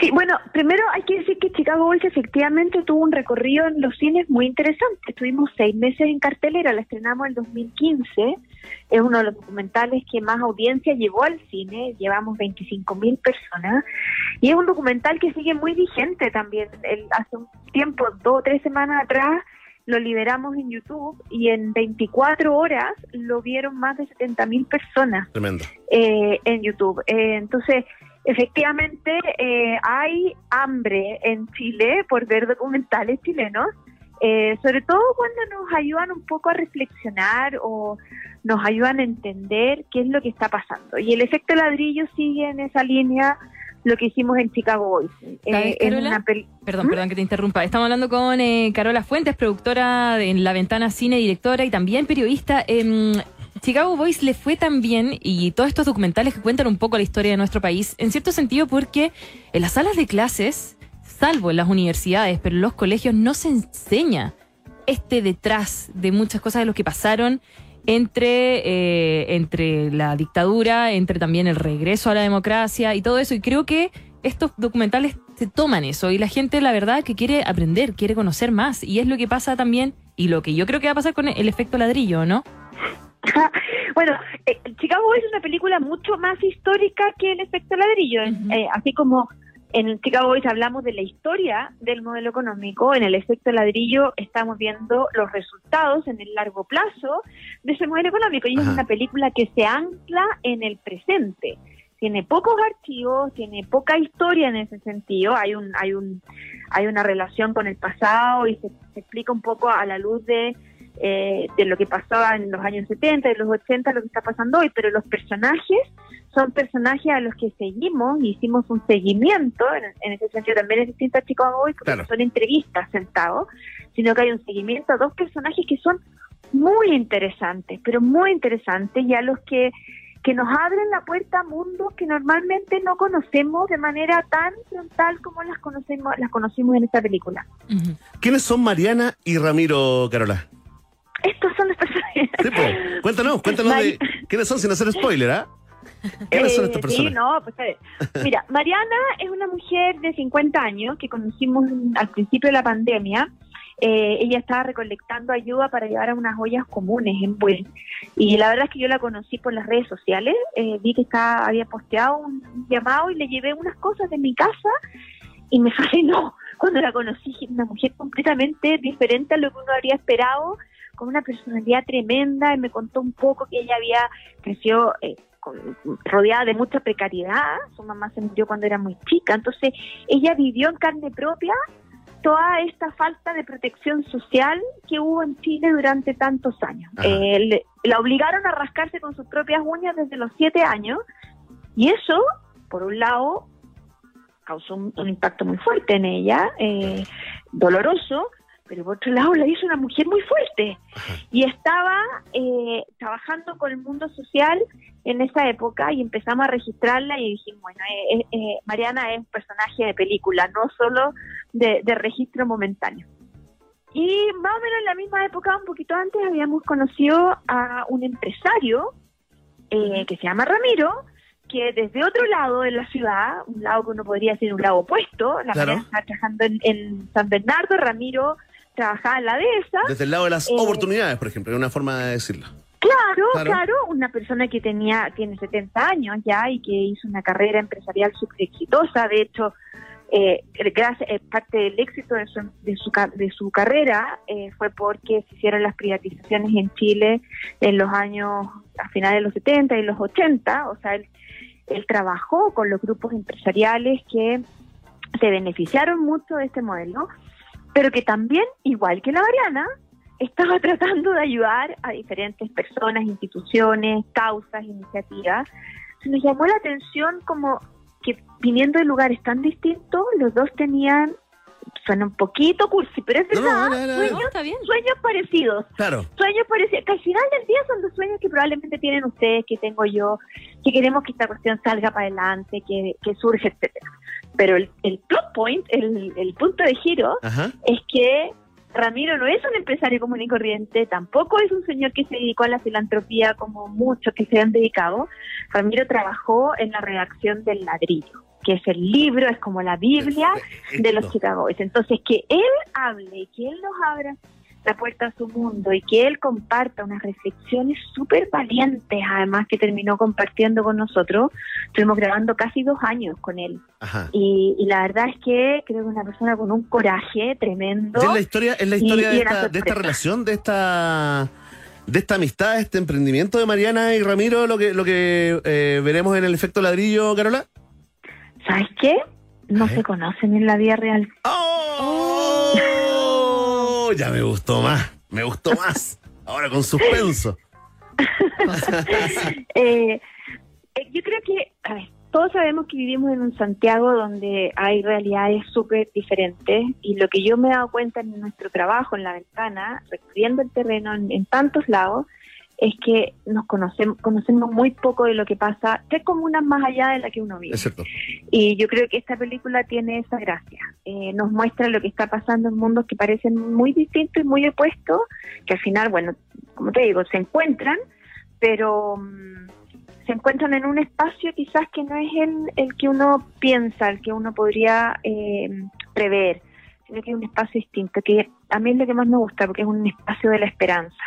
Sí, bueno, primero hay que decir que Chicago Boys efectivamente tuvo un recorrido en los cines muy interesante. Estuvimos seis meses en cartelera, la estrenamos en el 2015. Es uno de los documentales que más audiencia llevó al cine. Llevamos 25 mil personas. Y es un documental que sigue muy vigente también. El- hace un tiempo, dos o tres semanas atrás, lo liberamos en YouTube y en 24 horas lo vieron más de 70 mil personas Tremendo. eh, en YouTube. Eh, entonces, efectivamente, eh, hay hambre en Chile por ver documentales chilenos, eh, sobre todo cuando nos ayudan un poco a reflexionar o nos ayudan a entender qué es lo que está pasando. Y el efecto ladrillo sigue en esa línea lo que hicimos en Chicago Boys. ¿Sabes, Eh, una peli- Perdón, ¿Mm? perdón que te interrumpa. Estamos hablando con eh, Carola Fuentes, productora de en La Ventana Cine, directora y también periodista. Em, Chicago Boys le fue tan bien y todos estos documentales que cuentan un poco la historia de nuestro país, en cierto sentido porque en las salas de clases, salvo en las universidades, pero en los colegios no se enseña este detrás de muchas cosas de lo que pasaron entre, eh, entre la dictadura, entre también el regreso a la democracia y todo eso. Y creo que estos documentales se toman eso y la gente, la verdad, que quiere aprender, quiere conocer más. Y es lo que pasa también, y lo que yo creo que va a pasar con el efecto ladrillo, ¿no? bueno, eh, Chicago Boys es una película mucho más histórica que el efecto ladrillo. Eh, así como en Chicago Boys hablamos de la historia del modelo económico, en el efecto ladrillo estamos viendo los resultados en el largo plazo de ese modelo económico. Y es una película que se ancla en el presente. Tiene pocos archivos, tiene poca historia en ese sentido. Hay un, hay un, hay una relación con el pasado y se, se explica un poco a la luz de eh, de lo que pasaba en los años 70, de los 80, lo que está pasando hoy, pero los personajes son personajes a los que seguimos, y hicimos un seguimiento, en, en ese sentido también es distinto a Chicago hoy, porque Claro. no son entrevistas sentados, sino que hay un seguimiento a dos personajes que son muy interesantes, pero muy interesantes, y a los que que nos abren la puerta a mundos que normalmente no conocemos de manera tan frontal como las conocemos las conocimos en esta película. ¿Quiénes son Mariana y Ramiro, Carola? Estos son los personajes. Sí, po. Cuéntanos, cuéntanos de Mari- quiénes son sin hacer spoiler, ¿ah? ¿Quiénes son Eh, estas personas? Sí, no, pues. Mira, Mariana es una mujer de 50 años que conocimos al principio de la pandemia. eh, ella estaba recolectando ayuda para llevar a unas ollas comunes en Buel. Y la verdad es que yo la conocí por las redes sociales, eh, vi que estaba, había posteado un llamado y le llevé unas cosas de mi casa y me fascinó cuando la conocí, una mujer completamente diferente a lo que uno habría esperado, con una personalidad tremenda, y me contó un poco que ella había crecido eh, con- rodeada de mucha precariedad, su mamá se murió cuando era muy chica, entonces ella vivió en carne propia toda esta falta de protección social que hubo en Chile durante tantos años. Eh, le- la obligaron a rascarse con sus propias uñas desde los siete años y eso, por un lado, causó un, un impacto muy fuerte en ella, eh, doloroso, pero por otro lado la hizo una mujer muy fuerte y estaba eh, trabajando con el mundo social en esa época y empezamos a registrarla y dijimos, bueno, eh, eh, eh, Mariana es un personaje de película, no solo de, de registro momentáneo. Y más o menos en la misma época, un poquito antes, habíamos conocido a un empresario eh, que se llama Ramiro, que desde otro lado de la ciudad, un lado que uno podría decir un lado opuesto, la Claro. Mariana estaba trabajando en, en San Bernardo, Ramiro trabajaba en la dehesa, Desde el lado de las Eh, oportunidades, por ejemplo, es una forma de decirlo. Claro, Claro. claro, una persona que tenía tiene 70 años ya y que hizo una carrera empresarial súper exitosa. De hecho, eh, gracias, eh, parte del éxito de su, de su, de su carrera eh, fue porque se hicieron las privatizaciones en Chile en los años, a finales de los 70 y los 80. O sea, él, él trabajó con los grupos empresariales que se beneficiaron mucho de este modelo, pero que también, igual que la Mariana, estaba tratando de ayudar a diferentes personas, instituciones, causas, iniciativas. Se nos llamó la atención como que viniendo de lugares tan distintos, los dos tenían, suena un poquito cursi, pero es verdad, no, no, no. sueños, No, está bien. sueños parecidos Claro. sueños parecidos, que al final del día son los sueños que probablemente tienen ustedes, que tengo yo, que queremos que esta cuestión salga para adelante, que, que surge, etcétera. Pero el, el plot point, el, el punto de giro, Ajá. es que Ramiro no es un empresario común y corriente, tampoco es un señor que se dedicó a la filantropía como muchos que se han dedicado. Ramiro trabajó en la redacción del ladrillo, que es el libro, es como la Biblia de los. Chicago. Entonces, que él hable y que él nos abra la puerta a su mundo y que él comparta unas reflexiones súper valientes, además que terminó compartiendo con nosotros. Estuvimos grabando casi dos años con él. Ajá. Y, y la verdad es que creo que una persona con un coraje tremendo. Es la historia, es la historia y de, esta, de esta relación, de esta de esta amistad, de este emprendimiento de Mariana y Ramiro, lo que lo que eh, veremos en el efecto ladrillo, Carola. ¿Sabes qué? No se conocen en la vida real. ¡Oh! Ya me gustó más, me gustó más. Ahora con suspenso. Eh, eh, yo creo que, todos sabemos que vivimos en un Santiago donde hay realidades súper diferentes y lo que yo me he dado cuenta en nuestro trabajo en la ventana, recorriendo el terreno en, en tantos lados, es que nos conocemos, conocemos muy poco de lo que pasa, tres comunas más allá de la que uno vive. Es cierto. Y yo creo que esta película tiene esa gracia. Eh, nos muestra lo que está pasando en mundos que parecen muy distintos y muy opuestos, que al final, bueno, como te digo, se encuentran, pero mm, se encuentran en un espacio quizás que no es el, el que uno piensa, el que uno podría eh, prever, sino que es un espacio distinto, que a mí es lo que más me gusta, porque es un espacio de la esperanza.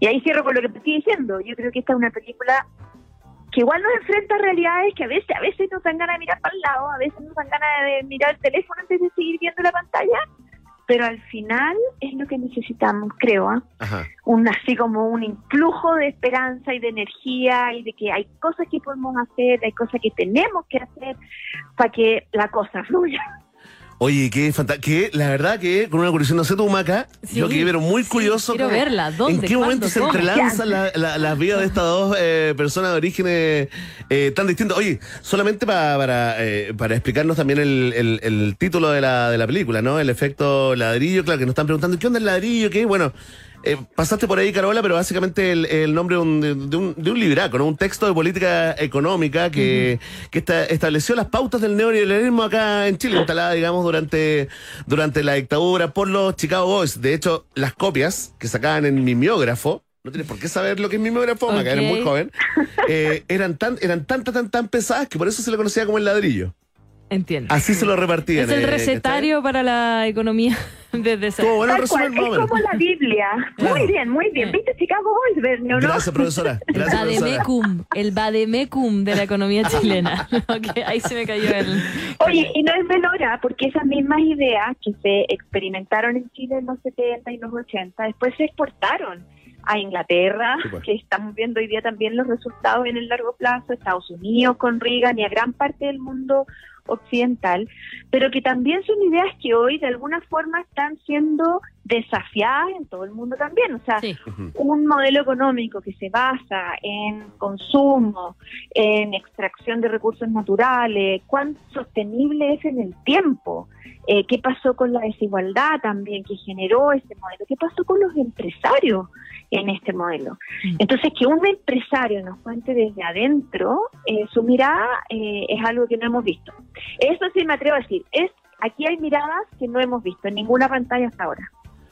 Y ahí cierro con lo que te estoy diciendo. Yo creo que esta es una película que igual nos enfrenta a realidades que a veces, a veces nos dan ganas de mirar para el lado, a veces nos dan ganas de mirar el teléfono antes de seguir viendo la pantalla, pero al final es lo que necesitamos, creo. Ajá. un así como un influjo de esperanza y de energía y de que hay cosas que podemos hacer, hay cosas que tenemos que hacer para que la cosa fluya. Oye, qué fantástico. Que la verdad que con una curiosidad, no sé tú, Maca, Sí, yo quedé pero muy sí, curioso. quiero como verla. ¿Dónde? ¿En qué ¿Cuándo? momento se ¿Cómo? entrelazan la- la- las vidas de estas dos eh, personas de orígenes eh, tan distintos? Oye, solamente pa- para, eh, para explicarnos también el, el- el título de la, de la película, ¿no? El efecto ladrillo, claro, que nos están preguntando, ¿qué onda el ladrillo? ¿Qué? Bueno. Eh, pasaste por ahí, Carola, pero básicamente el, el nombre de un, de, un, de un libraco, ¿no? Un texto de política económica que, que esta- estableció las pautas del neoliberalismo acá en Chile, instalada, digamos, durante, durante la dictadura por los Chicago Boys. De hecho, las copias que sacaban en mimeógrafo, no tienes por qué saber lo que es mimeógrafo, Maca, eres Ok. muy joven, eh, eran tan, eran tan, tan, tan, tan pesadas que por eso se le conocía como el ladrillo. Entiendo. Así se lo repartían. es el eh, recetario para la economía desde ese. bueno es como la Biblia. Claro. Muy bien, muy bien. ¿Viste Chicago Boys, Bernie, o no? Gracias, profesora. El Gracias, profesora. Bademecum, el Bademecum de la economía chilena. Ahí se me cayó el. Oye, y no es menor, porque esas mismas ideas que se experimentaron en Chile en los 70 y los 80, después se exportaron a Inglaterra, Sí, pues. que estamos viendo hoy día también los resultados en el largo plazo, Estados Unidos con Reagan y a gran parte del mundo occidental, pero que también son ideas que hoy de alguna forma están siendo desafiadas en todo el mundo también. O sea, Sí. un modelo económico que se basa en consumo, en extracción de recursos naturales, cuán sostenible es en el tiempo, Eh, qué pasó con la desigualdad también que generó ese modelo, qué pasó con los empresarios en este modelo. Entonces, que un empresario nos cuente desde adentro eh, su mirada eh, es algo que no hemos visto. Eso sí me atrevo a decir, es aquí hay miradas que no hemos visto en ninguna pantalla hasta ahora.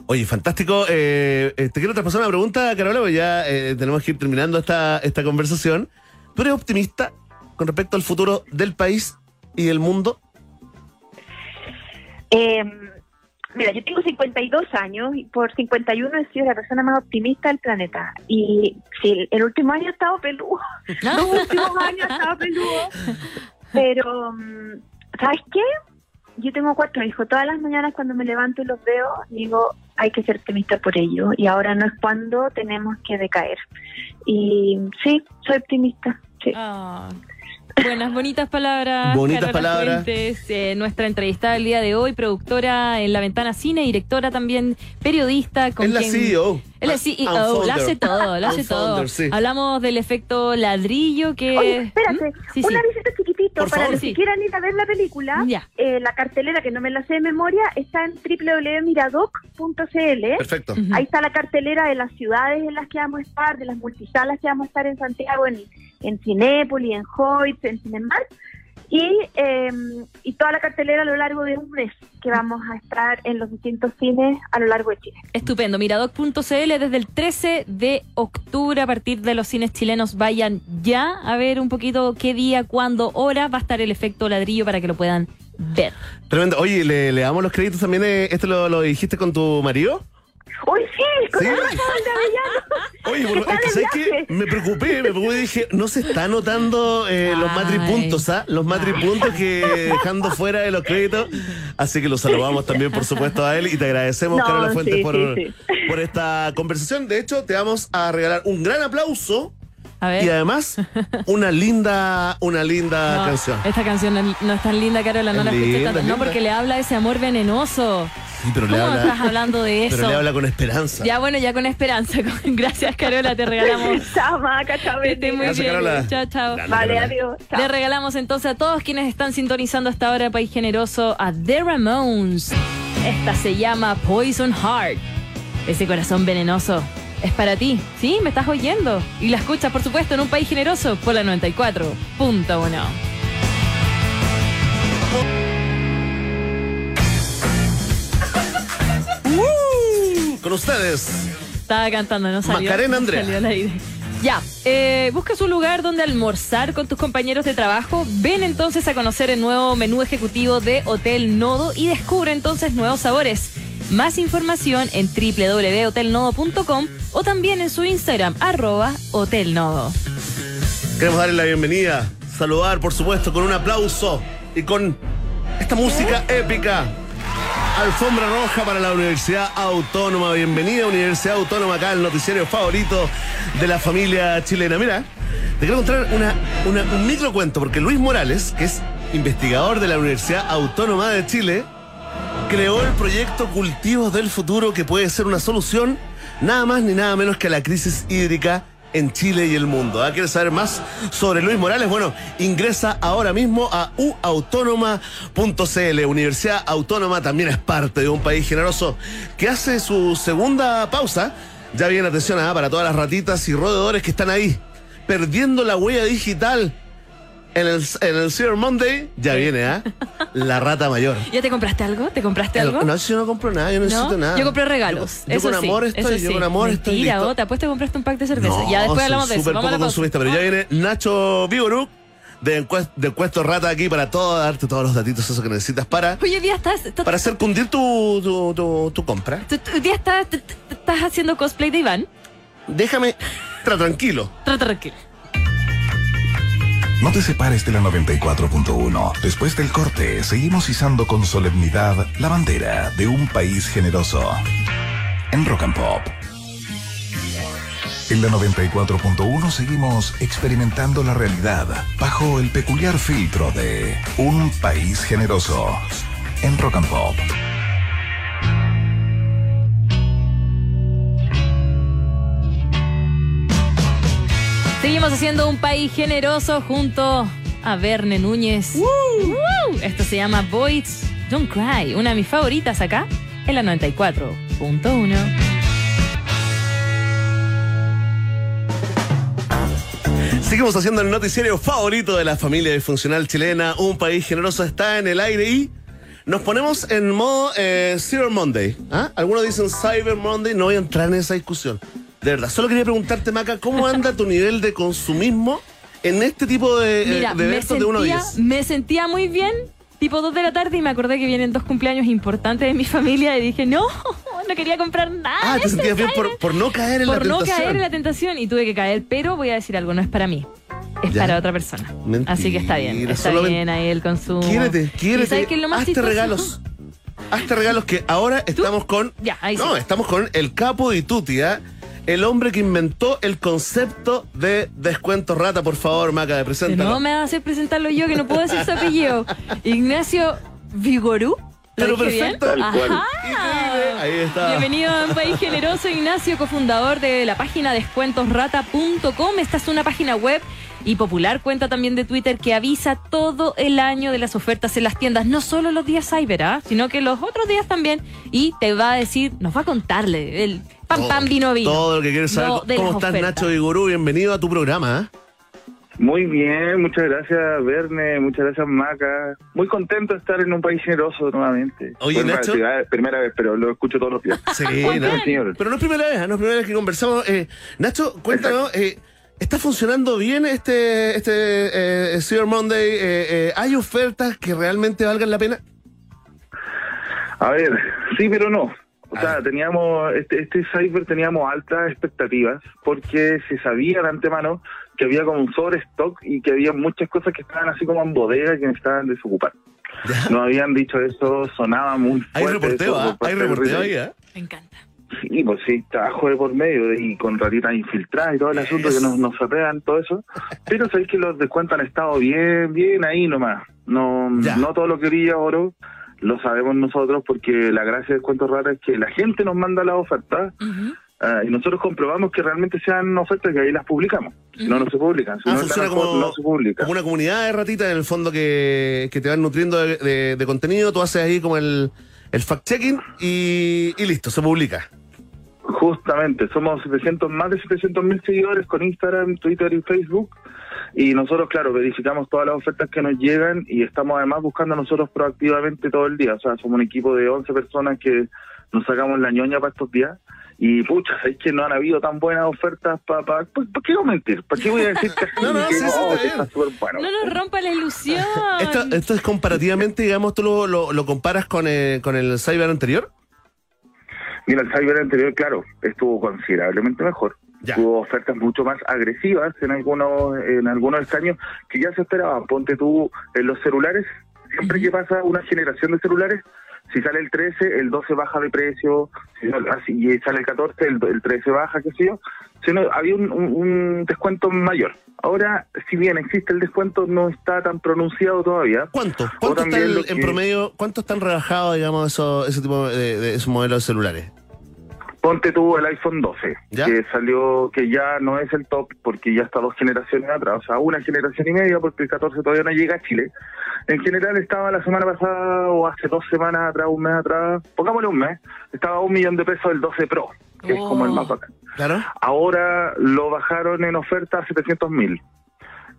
Oye, fantástico. Eh, eh, te quiero traspasar una pregunta, Carola, porque ya eh, tenemos que ir terminando esta, esta conversación. ¿Tú eres optimista con respecto al futuro del país y del mundo? Eh, mira, yo tengo 52 años y por 51 he sido la persona más optimista del planeta. Y sí, el último año he estado peludo. Los últimos años he estado peludo. Pero, mm, ¿sabes qué? Yo tengo cuatro hijos. Todas las mañanas cuando me levanto y los veo, digo, hay que ser optimista por ello. Y ahora no es cuando tenemos que decaer. Y sí, soy optimista. Sí. Ah, buenas, bonitas palabras. Bonitas Carola palabras. Fuentes, eh, nuestra entrevistada del día de hoy, productora en La Ventana Cine, directora también, periodista. Con Es la CEO. Es CEO, lo hace todo, lo hace todo. founder, sí. Hablamos del efecto ladrillo que... Oye, espérate, ¿Mm? Sí, un sí. avisito chiquitito Por para favor. los Sí. que quieran ir a ver la película. Ya. eh, la cartelera, que no me la sé de memoria, está en www.miradoc.cl. Perfecto. Ujú. Ahí está la cartelera de las ciudades en las que vamos a estar, de las multisalas que vamos a estar en Santiago, en, en Cinépolis, en Hoyts, en Cinemark. Y, eh, y toda la cartelera a lo largo de un mes que vamos a estar en los distintos cines a lo largo de Chile. Estupendo. Miradoc.cl desde el 13 de octubre a partir de los cines chilenos. Vayan ya a ver un poquito qué día, cuándo, hora va a estar el efecto ladrillo para que lo puedan ver. Tremendo. Oye, ¿le, le damos los créditos también? eh, ¿Esto lo, lo dijiste con tu marido? ¡Uy, sí! ¡Con Sí. de! Oye, bueno, es que ¿sabes qué? Me preocupé, me preocupé y dije, no se está anotando eh, los matripuntos, ¿ah? Los matripuntos que dejando fuera de los créditos. Así que lo saludamos también, por supuesto, a él y te agradecemos, No, Carola Fuentes, sí, por, sí, sí. por esta conversación. De hecho, te vamos a regalar un gran aplauso A ver. y además una linda, una linda No, canción. Esta canción no, no es tan linda, Carola, no Es la escuché tanto. No, porque le habla ese amor venenoso. Sí, pero le ¿Cómo habla, estás hablando de eso? pero le habla con esperanza. Ya, bueno, ya con esperanza. Gracias, Carola, te regalamos. Chao, Que esté muy Gracias, bien. Carola. Chao, chao. Vale, adiós. Chao. Le regalamos entonces a todos quienes están sintonizando hasta ahora País Generoso a The Ramones. Esta se llama Poison Heart. Ese corazón venenoso es para ti, ¿sí? ¿Me estás oyendo? Y la escuchas, por supuesto, en un País Generoso por la 94.1. Con ustedes, Estaba cantando, no salió. Macarena Andrea. salió al aire. Ya, eh, buscas un lugar donde almorzar con tus compañeros de trabajo. Ven entonces a conocer el nuevo menú ejecutivo de Hotel Nodo y descubre entonces nuevos sabores. Más información en www.hotelnodo.com o también en su Instagram, arroba Hotel Nodo. queremos darle la bienvenida, saludar, por supuesto, con un aplauso y con esta música épica. Alfombra roja para la Universidad Autónoma. Bienvenida, Universidad Autónoma, acá el noticiario favorito de la familia chilena. Mira, te quiero contar una, una- un micro cuento, porque Luis Morales, que es investigador de la Universidad Autónoma de Chile, creó el proyecto Cultivos del Futuro, que puede ser una solución nada más ni nada menos que a la crisis hídrica en Chile y el mundo. ¿Ah? ¿Quieres saber más sobre Luis Morales? Bueno, ingresa ahora mismo a uautónoma.cl. Universidad Autónoma también es parte de un país generoso que hace su segunda pausa. Ya viene atención ¿ah? para todas las ratitas y roedores que están ahí, perdiendo la huella digital. En el, en el Cyber Monday ya viene, ¿ah? La rata mayor. ¿Ya te compraste algo? ¿te compraste algo? No, si yo no compro nada, yo no, necesito nada. Yo compré regalos. Yo, yo eso con sí, amor eso estoy, yo sí. con amor estoy Mentira, listo. oh, te apuesto que compraste un pack de cerveza. No, ya después hablamos de eso. súper poco consumista, pero ya viene Nacho Vigoruk de, encuest- de encuesto rata aquí para todo, darte todos los datitos esos que necesitas para, Hoy día estás, para hacer cundir tu, tu, tu- tu compra. hoy día estás, estás haciendo cosplay de Iván. Déjame, tra tranquilo. Trata tranquilo. No te separes de la 94.1. Después del corte, seguimos izando con solemnidad la bandera de un país generoso. En Rock and Pop. En la 94.1 seguimos experimentando la realidad bajo el peculiar filtro de un país generoso. En Rock and Pop. Seguimos haciendo un país generoso junto a Verne Núñez. ¡Woo! Esto se llama Boys Don't Cry, una de mis favoritas acá en la 94.1. Seguimos haciendo el noticiario favorito de la familia disfuncional chilena. Un país generoso está en el aire y nos ponemos en modo eh, Cyber Monday. ¿ah? Algunos dicen Cyber Monday, no voy a entrar en esa discusión. De verdad, solo quería preguntarte, Maca, ¿cómo anda tu nivel de consumismo en este tipo de, eh, Mira, de eventos de 1 a sentía, 10? me sentía muy bien, tipo 2 de la tarde, y me acordé que vienen dos cumpleaños importantes de mi familia y dije, no, no quería comprar nada. Ah, te ese sentías bien Cyber". por, por no caer en por la no tentación. caer en la tentación y tuve que caer, pero voy a decir algo, no es para mí. Es Ya. para otra persona. Mentira, Así que está bien. Está solamente- bien ahí el consumo. Quiérete, ¿Y quiérete. sabes qué es lo más Hazte chistoso? regalos. Hazte regalos que ahora estamos con. Ya, ahí no, sí. estamos con el capo de Tutia, el hombre que inventó el concepto de descuento rata. Por favor, Maca, De preséntalo. nuevo me va a hacer presentarlo yo, que no puedo decir su apellido. Ignacio Vigorú. ¿Lo Pero perfecto. Ajá. Ahí está. Bienvenido a Un País Generoso, Ignacio, cofundador de la página descuentosrata.com. Esta es una página web y popular cuenta también de Twitter que avisa todo el año de las ofertas en las tiendas, no solo los días cyber, ¿ah? sino que los otros días también. Y te va a decir, nos va a contarle el pam Todo- pam vino vino. Todo lo que quieres saber. De ¿Cómo estás, ofertas. Nacho Vigurú? Bienvenido a tu programa. ¿ah? Muy bien, muchas gracias Verne, muchas gracias Maca. Muy contento de estar en un país generoso nuevamente. Oye, Bueno, Nacho. primera, primera vez, pero lo escucho todos los días. Sí, no, señor. Pero no es primera vez, ¿ah? no es primera vez que conversamos. Eh, Nacho, cuéntanos, eh, ¿está funcionando bien este, este eh, Cyber Monday? Eh, eh, ¿Hay ofertas que realmente valgan la pena? A ver, sí, pero no. O sea, ver. teníamos, este, este cyber teníamos altas expectativas porque se sabía de antemano que había como un sobrestock y que había muchas cosas que estaban así como en bodega que necesitaban desocupar. Nos habían dicho eso, sonaba muy Hay fuerte. reporteo, eso ¿ah? Hay parte del reporteo ahí, ¿ah? Me encanta. Sí, pues sí, trabajo de por medio y con ratitas infiltradas y todo el asunto que nos, nos todo eso. Pero sabéis que los descuentos han estado bien, bien ahí nomás. No, Ya. no todo lo que brilla oro lo sabemos nosotros porque la gracia de descuentos raros es que la gente nos manda las ofertas ah, y nosotros comprobamos que realmente sean ofertas que ahí las publicamos. Si no, no se publican. Si Ah, no funciona están a como, no se publica. como una comunidad de ratitas en el fondo que, que te van nutriendo de, de- de contenido. Tú haces ahí como el, el fact-checking y, y listo, se publica. Justamente, somos 700, más de 700 mil seguidores con Instagram, Twitter y Facebook. Y nosotros, claro, verificamos todas las ofertas que nos llegan y estamos además buscando nosotros proactivamente todo el día. O sea, somos un equipo de 11 personas que nos sacamos la ñoña para estos días. Y pucha, es que no han habido tan buenas ofertas para... Pa, ¿Por qué voy a mentir? ¿Para qué voy a decir que, No, no, que sí, no, está que bien. está súper bueno? No nos rompa la ilusión. Esto, esto es comparativamente, digamos, tú lo, lo, lo comparas con, eh, con el cyber anterior. Mira, el cyber anterior, claro, estuvo considerablemente mejor. Ya. Tuvo ofertas mucho más agresivas en algunos en algunos escaños que ya se esperaban. Ponte tú en los celulares, siempre que pasa una generación de celulares, si sale el 13, el 12 baja de precio, si y sale el 14, el, el 13 baja, qué sé yo. Si no, había un, un- un descuento mayor. Ahora, si bien existe el descuento, no está tan pronunciado todavía. ¿Cuánto? ¿Cuánto está también el- lo en que- promedio? ¿Cuánto están rebajados, digamos, eso, ese tipo de, de esos modelos de celulares? Ponte tú el iPhone 12, ¿Ya? que salió, que ya no es el top porque ya está dos generaciones atrás, o sea, una generación y media porque el 14 todavía no llega a Chile. En general estaba la semana pasada o hace dos semanas atrás, un mes atrás, pongámosle un mes, estaba a un millón de pesos el 12 Pro, que es como el más bacán. Claro. Ahora lo bajaron en oferta a 700 mil.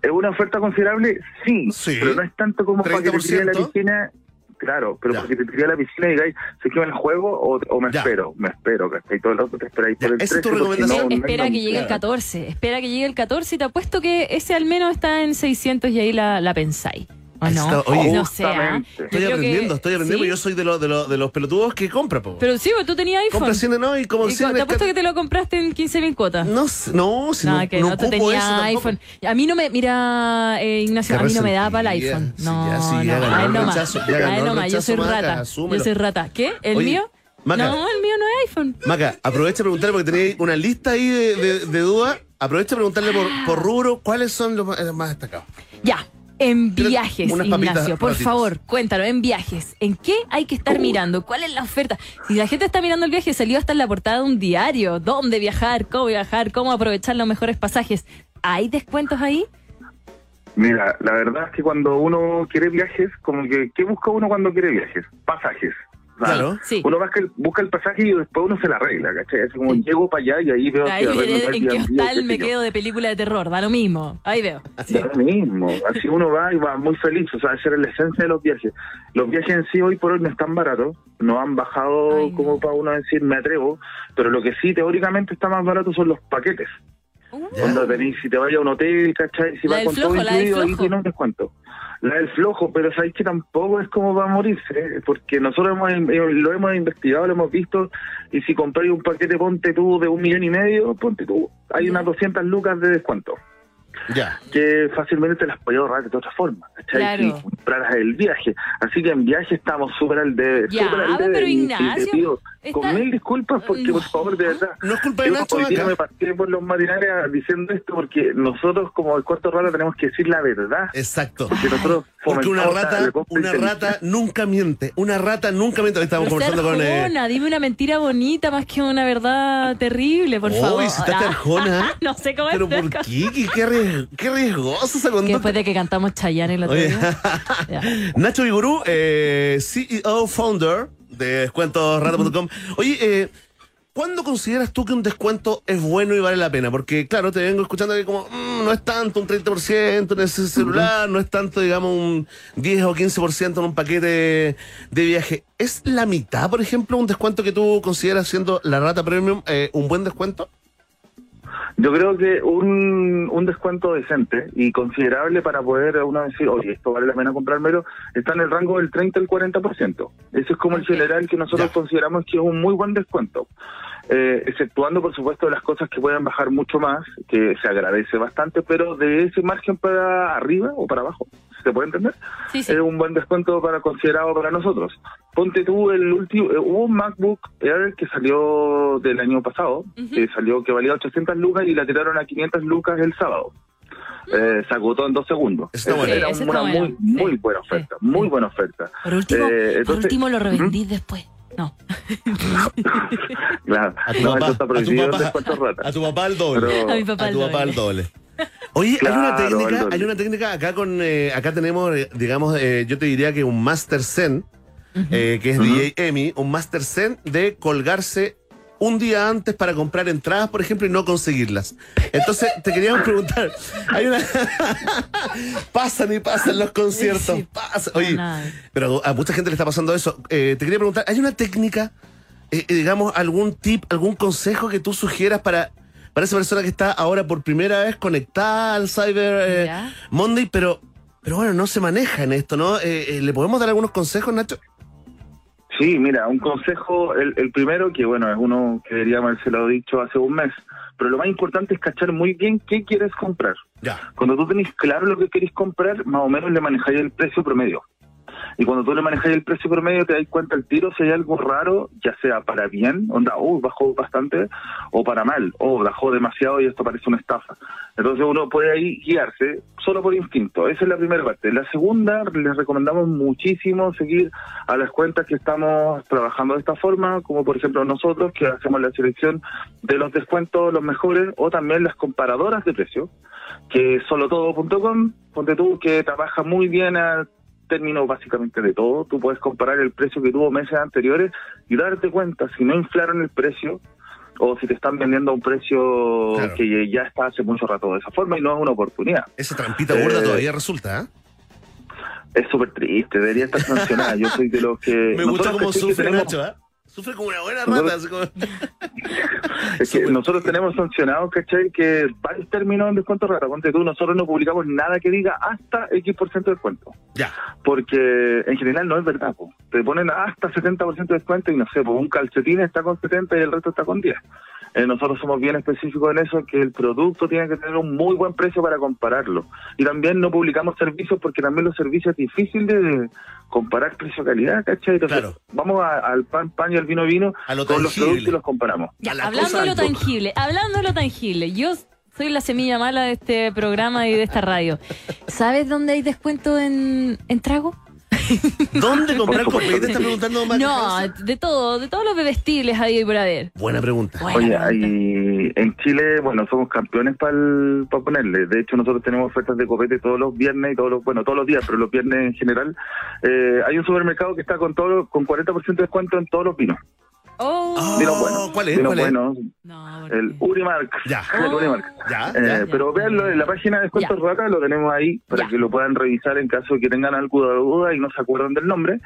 ¿Es una oferta considerable? Sí, Sí. pero no es tanto como para que te 30%. tire la piscina. Claro, pero Ya. porque te tiré a la piscina y digáis, ¿sé que me la juego o, o me Ya. espero? Me espero, ¿cachai? Todo el rato te esperáis por el esa es tu 13 recomendación. no- no espera que manera. llegue el 14. Espera que llegue el 14 y te apuesto que ese al menos está en 600 y ahí la, la pensáis. ¿O Ahí no? está, oye. no sé. ¿ah? Estoy que- aprendiendo, estoy aprendiendo. ¿Sí? Yo soy de, los de, los de los pelotudos que compra, po. Pero sí, tú tenías iPhone. compra cine, no, y como Y cine te apuesto que te lo compraste en 15 mil cuotas. No, sé, no, si Nada, no, que no, no, tú tenías eso tampoco. iPhone. A mí no me, mira, eh, Ignacio, Qué a mí no me da para el iPhone. Sí, No, ya, sí, no, ya ganó a él no más. A ganó él el no más, yo soy Maca, rata. asúmelo. Yo soy rata. ¿Qué? ¿El Oye, mío? Maca. No, el mío no es iPhone. Maca, aprovecha de preguntarle porque tenéis una lista ahí de, de, de dudas. Aprovecha de preguntarle por, por rubro cuáles son los más, los más destacados. Ya. En viajes, Ignacio, por favor, cuéntalo, en viajes, ¿en qué hay que estar mirando? ¿Cuál es la oferta? Si la gente está mirando el viaje, salió hasta en la portada de un diario. ¿Dónde viajar? ¿Cómo viajar? ¿Cómo aprovechar los mejores pasajes? ¿Hay descuentos ahí? Mira, la verdad es que cuando uno quiere viajes, como que, ¿qué busca uno cuando quiere viajes? Pasajes. Claro. Sí. Uno busca el, busca el pasaje y después uno se la arregla, ¿cachai? Así como llego para allá y ahí veo Ahí, que arreglo en, qué hostal me quedo de película de terror, da lo mismo. Ahí veo. Sí. Da lo mismo, así uno va y va muy feliz, o sea, esa es la esencia de los viajes. Los viajes en sí hoy por hoy no están baratos, no han bajado Ay, no. como para uno decir me atrevo, pero lo que sí teóricamente está más barato son los paquetes. Ya. Cuando tenéis, si te vayas a un hotel, ¿cachai? Si La vas con flojo, todo incluido, ahí tiene un descuento. La del flojo, pero sabéis que tampoco es como va a morirse, ¿eh? porque nosotros hemos, eh, lo hemos investigado, lo hemos visto, y si compráis un paquete, ponte tú de un millón y medio, ponte tú, hay unas 200 lucas de descuento, Ya. que fácilmente te las podía ahorrar de otra forma, ¿cachai? Claro. Si compraras el viaje. Así que en viaje estamos súper al debe. Ya, súper al debe, pero y- y Ignacio, te pido está- con mil disculpas, porque No. por favor, de verdad. No es culpa de Nacho hoy día acá. me pasé por los matinales diciendo esto porque nosotros como el cuarto rata tenemos que decir la verdad. Exacto. Porque nosotros Porque una rata, una rata nunca miente. Una rata nunca miente. Hoy Estamos Pero conversando con. eh, Arjona, dime una mentira bonita más que una verdad terrible, por Uy, favor. si estás Ah, no sé cómo Pero es. ¿por qué? ¿Qué, qué, qué riesgosa esa Que conducta. después de que cantamos Chayanne el otro día. Nacho Vigurú, eh, CEO, founder de descuentosrata.com. Oye, eh, ¿cuándo consideras tú que un descuento es bueno y vale la pena? Porque, claro, te vengo escuchando que como mm, no es tanto un 30% en ese celular, no es tanto, digamos, un 10 o 15% en un paquete de viaje. ¿Es la mitad, por ejemplo, un descuento que tú consideras siendo la rata premium eh, un buen descuento? Yo creo que un, un descuento decente y considerable para poder uno decir, oye, esto vale la pena comprármelo, está en el rango del 30 al 40%. Eso es como el general que nosotros Ya. consideramos que es un muy buen descuento. Eh, exceptuando, por supuesto, las cosas que puedan bajar mucho más, que se agradece bastante, pero de ese margen para arriba o para abajo, ¿se puede entender? Sí, sí. es un buen descuento para considerado para nosotros. Ponte tú el último, eh, hubo un MacBook Air que salió del año pasado, que salió que valía 800 lucas y la tiraron a 500 lucas el sábado. Eh, se agotó en dos segundos. Está bueno. Era Sí, una muy, bueno. muy buena oferta, sí. muy buena oferta. Por último, Eh, por último lo ¿Mm? revendí después. No. Claro, A tu no, papá, a tu prohibido en papá, descuentos rata. a tu papá al doble. Pero- A mi papá a el tu papá doble. al doble. Oye, hay una técnica, hay una técnica acá con, eh, acá tenemos, eh, digamos, eh, yo te diría que un Master Zen, eh, que es DJ Emi, un Master Zen de colgarse un día antes para comprar entradas, por ejemplo, y no conseguirlas. Entonces, te queríamos preguntar, hay una... pasan y pasan los conciertos, Sí, pasan. Oye, pero a mucha gente le está pasando eso. Eh, te quería preguntar, ¿hay una técnica, eh, digamos, algún tip, algún consejo que tú sugieras para, para esa persona que está ahora por primera vez conectada al Cyber eh. Monday, pero, pero bueno, no se maneja en esto, ¿no? Eh, eh, ¿Le podemos dar algunos consejos, Nacho? Sí, mira, un consejo, el, el primero, que bueno, es uno que deberíamos habérselo dicho hace un mes, pero lo más importante es cachar muy bien qué quieres comprar. Ya. Cuando tú tenés claro lo que querés comprar, más o menos le manejáis el precio promedio. Y cuando tú le manejas el precio promedio, te das cuenta al tiro si hay algo raro, ya sea para bien, onda, oh, bajó bastante, o para mal, oh, bajó demasiado y esto parece una estafa. Entonces uno puede ahí guiarse solo por instinto. Esa es la primera parte. La segunda, les recomendamos muchísimo seguir a las cuentas que estamos trabajando de esta forma, como por ejemplo nosotros, que hacemos la selección de los descuentos, los mejores, o también las comparadoras de precios, que es solotodo.com, ponte tú, que trabaja muy bien a término básicamente de todo. Tú puedes comparar el precio que tuvo meses anteriores y darte cuenta si no inflaron el precio o si te están vendiendo a un precio Claro. que ya está hace mucho rato de esa forma y no es una oportunidad. Esa trampita burda Eh, todavía resulta, ¿eh? Es súper triste, debería estar sancionada. Yo soy de los que... Me gusta cómo sufre tenemos- Nacho, ¿ah? Sufre como una buena Nosotros- rata. como- Es que nosotros tenemos sancionados, ¿cachai? Que varios términos en descuento raro. Ponte tú, nosotros no publicamos nada que diga hasta X% de descuento. Ya. Porque en general no es verdad, po. Te ponen hasta 70% de descuento y no sé, pues un calcetín está con 70 y el resto está con 10. Eh, nosotros somos bien específicos en eso, que el producto tiene que tener un muy buen precio para compararlo. Y también no publicamos servicios porque también los servicios es difícil de comparar precio-calidad, ¿cachai? Entonces, Claro. vamos a- al pan, pan y al vino, vino, A lo con los productos y los comparamos. Ya, hablando de lo tangible, hablando de lo tangible, yo soy la semilla mala de este programa y de esta radio. ¿Sabes dónde hay descuento en, en trago? ¿Dónde comprar copete? Está preguntando No, de todo, de todos los bebestibles hay por haber. Buena pregunta. Buena Oye, pregunta. hay, en Chile, bueno, somos campeones para ponerle. De hecho, nosotros tenemos ofertas de copete todos los viernes y todos los, bueno, todos los días, pero los viernes en general. Eh, hay un supermercado que está con todo, con 40% de descuento en todos los vinos. Oh, De los buenos. ¿Cuál es? De los ¿Cuál es? buenos. no, porque- El Urimark. Ya. El Urimark. Ya, Eh, ya. pero véanlo en la página de Descuentos Rata, lo tenemos ahí para Ya. que lo puedan revisar en caso de que tengan alguna duda y no se acuerdan del nombre.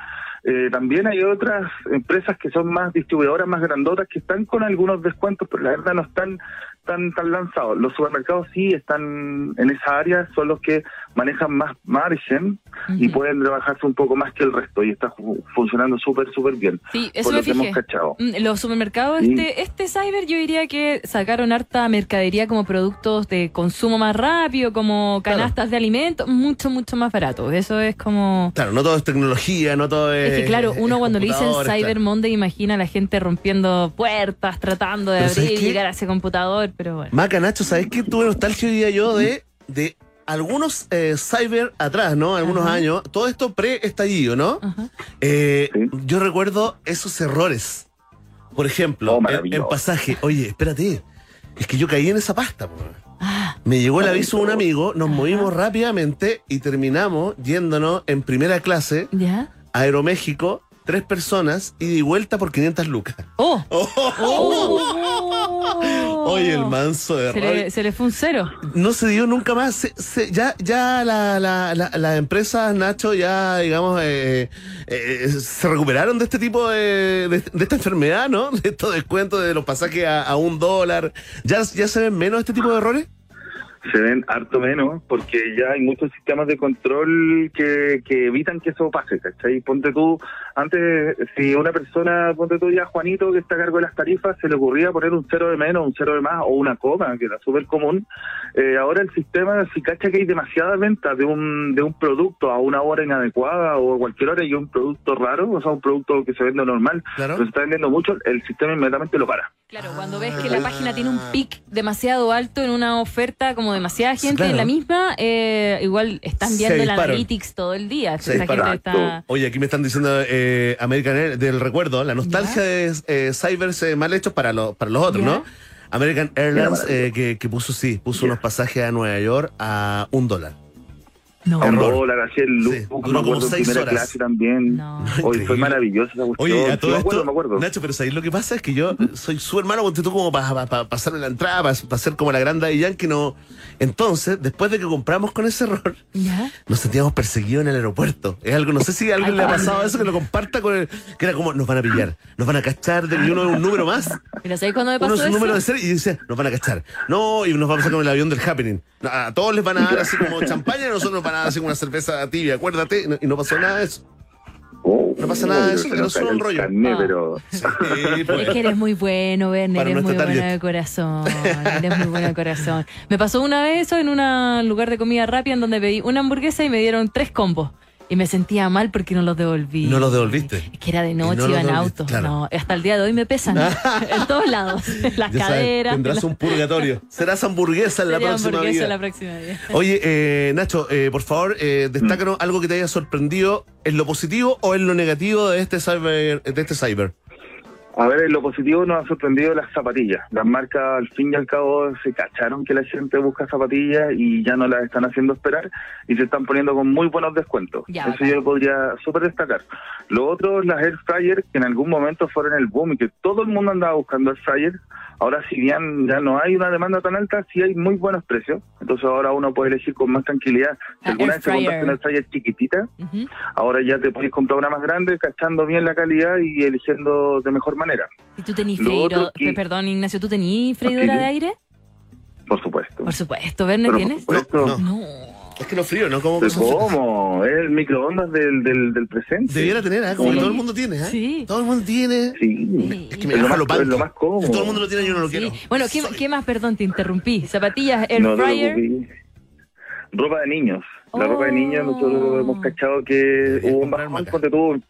Eh, también hay otras empresas que son más distribuidoras, más grandotas, que están con algunos descuentos, pero la verdad no están tan, tan lanzados. Los supermercados sí están en esa área, son los que manejan más margen y pueden rebajarse un poco más que el resto y está fu- funcionando súper, súper bien. Sí, eso por me lo que hemos cachado. Mm, Los supermercados, Sí. este, este cyber, yo diría que sacaron harta mercadería como productos de consumo más rápido, como Claro. canastas de alimentos, mucho, mucho más barato. Eso es como... Claro, no todo es tecnología, no todo es. Es que claro, uno cuando le dicen Cyber claro. Monday imagina a la gente rompiendo puertas, tratando de Pero ¿sabes abrir y llegar a ese computador, pero bueno. Maca, Nacho, ¿sabes qué? Tuve nostalgia hoy día yo de, de algunos eh, cyber atrás, ¿no? Algunos Ajá. años. Todo esto pre-estallido, ¿no? Eh, Sí. Yo recuerdo esos errores. Por ejemplo, Oh, en, pasaje. Oye, espérate. Es que yo caí en esa pasta. Ah, Me llegó el aviso de un amigo, nos movimos rápidamente y terminamos yéndonos en primera clase ¿Ya? a Aeroméxico, tres personas, y de vuelta por 500 lucas. ¡Oh! Oye, el manso de Se error. le, se le fue un cero. no se dio nunca más. Se- se- ya ya la, la, la, las empresas, Nacho, ya, digamos, eh, eh, se recuperaron de este tipo de, de, de esta enfermedad, ¿no? De estos descuentos de los pasajes a, a un dólar. ¿Ya, ¿Ya se ven menos este tipo de errores? se ven harto menos porque ya hay muchos sistemas de control que, que evitan que eso pase, ¿cachai? Ponte tú, antes, si una persona, ponte tú ya Juanito, que está a cargo de las tarifas, se le ocurría poner un cero de menos, un cero de más o una coma, que era súper común, eh, ahora el sistema, si cacha que hay demasiada venta de un, de un producto a una hora inadecuada o a cualquier hora y un producto raro, o sea, un producto que se vende normal, Claro. pero se está vendiendo mucho, el sistema inmediatamente lo para. Claro, cuando ves que la página tiene un pic demasiado alto en una oferta, como demasiada gente claro. en la misma, eh, igual están viendo el analytics todo el día. Se Esa disparan. gente está... Oye, aquí me están diciendo eh, American Air, del recuerdo, la nostalgia de eh, cybers eh, mal hechos para, los para los otros. ¿no? American Airlines, eh, que, que puso, sí, puso unos pasajes a Nueva York a un dólar. No. A un Error. dólar, así el look, Sí, duró acuerdo, como seis primera horas. clase también. No. Hoy fue maravillosa esa cuestión. Oye, a Sí, todo me acuerdo, esto, me acuerdo. Nacho, pero ¿sabes lo que pasa? Es que yo soy su hermano, ponte tú como para pasarme la entrada, para hacer como la grande de Yankee, no. Entonces, después de que compramos con ese error, ¿Ya? nos sentíamos perseguidos en el aeropuerto. Es algo, no sé si a alguien le ha pasado eso, que lo comparta con el, que era como, nos van a pillar, nos van a cachar, de que uno es un número más. Mira, ¿sabes cuándo me Uno pasó es un eso? número de serie y dice, nos van a cachar. No, y nos vamos a con el avión del happening. A todos les van a dar así como champaña y a nosotros nos van así como una cerveza tibia, acuérdate, y no- y no pasó nada de eso. Oh, No pasa nada, oh, eso no son cayó el rollo. carnet, Ah. pero Sí, Es que eres muy bueno, Werner, eres muy bueno de corazón. Eres muy bueno de corazón. Me pasó una vez eso en un lugar de comida rápida en donde pedí una hamburguesa y me dieron tres combos. Y me sentía mal porque no los devolví. ¿No los devolviste? Es que era de noche, no iba en auto. claro. No, hasta el día de hoy me pesan. en todos lados. En las Ya sabes, caderas. tendrás en la- un purgatorio. Serás hamburguesa en la próxima hamburguesa vida. la próxima vida. Oye, eh, Nacho, eh, por favor, eh, destácanos algo que te haya sorprendido en lo positivo o en lo negativo de este cyber. De este cyber. A ver, en lo positivo nos ha sorprendido las zapatillas. Las marcas, al fin y al cabo, se cacharon que la gente busca zapatillas y ya no las están haciendo esperar y se están poniendo con muy buenos descuentos. Ya, Eso yo lo podría súper destacar. Lo otro es las air fryer, que en algún momento fueron el boom y que todo el mundo andaba buscando air fryer. Ahora, si bien ya no hay una demanda tan alta, sí hay muy buenos precios. Entonces, ahora uno puede elegir con más tranquilidad. Si La alguna vez te compraste una fryer chiquitita, ahora ya te puedes comprar una más grande, cachando bien la calidad y eligiendo de mejor manera. ¿Y tú tenís Lo freidora? que- Perdón, Ignacio, ¿tú tenís freidora Sí. de aire? Por supuesto. Por supuesto. ¿Verne tienes? por supuesto. No, no. Es que lo frío, ¿no? Como cosas- ¿Cómo? Es el microondas del, del, del presente. Debiera tener, ¿eh? Como Sí. todo el mundo tiene, ¿eh? Sí. Todo el mundo tiene. Sí. Es que me Es lo más- lo banco. es lo más cómodo. Si todo el mundo lo tiene, yo no lo Sí. quiero. Bueno, ¿qué, Soy- qué más? Perdón, te interrumpí. Zapatillas, air No fryer. Ropa de niños. La Oh. ropa de niños, nosotros hemos cachado que hubo un bajón, ponte tú,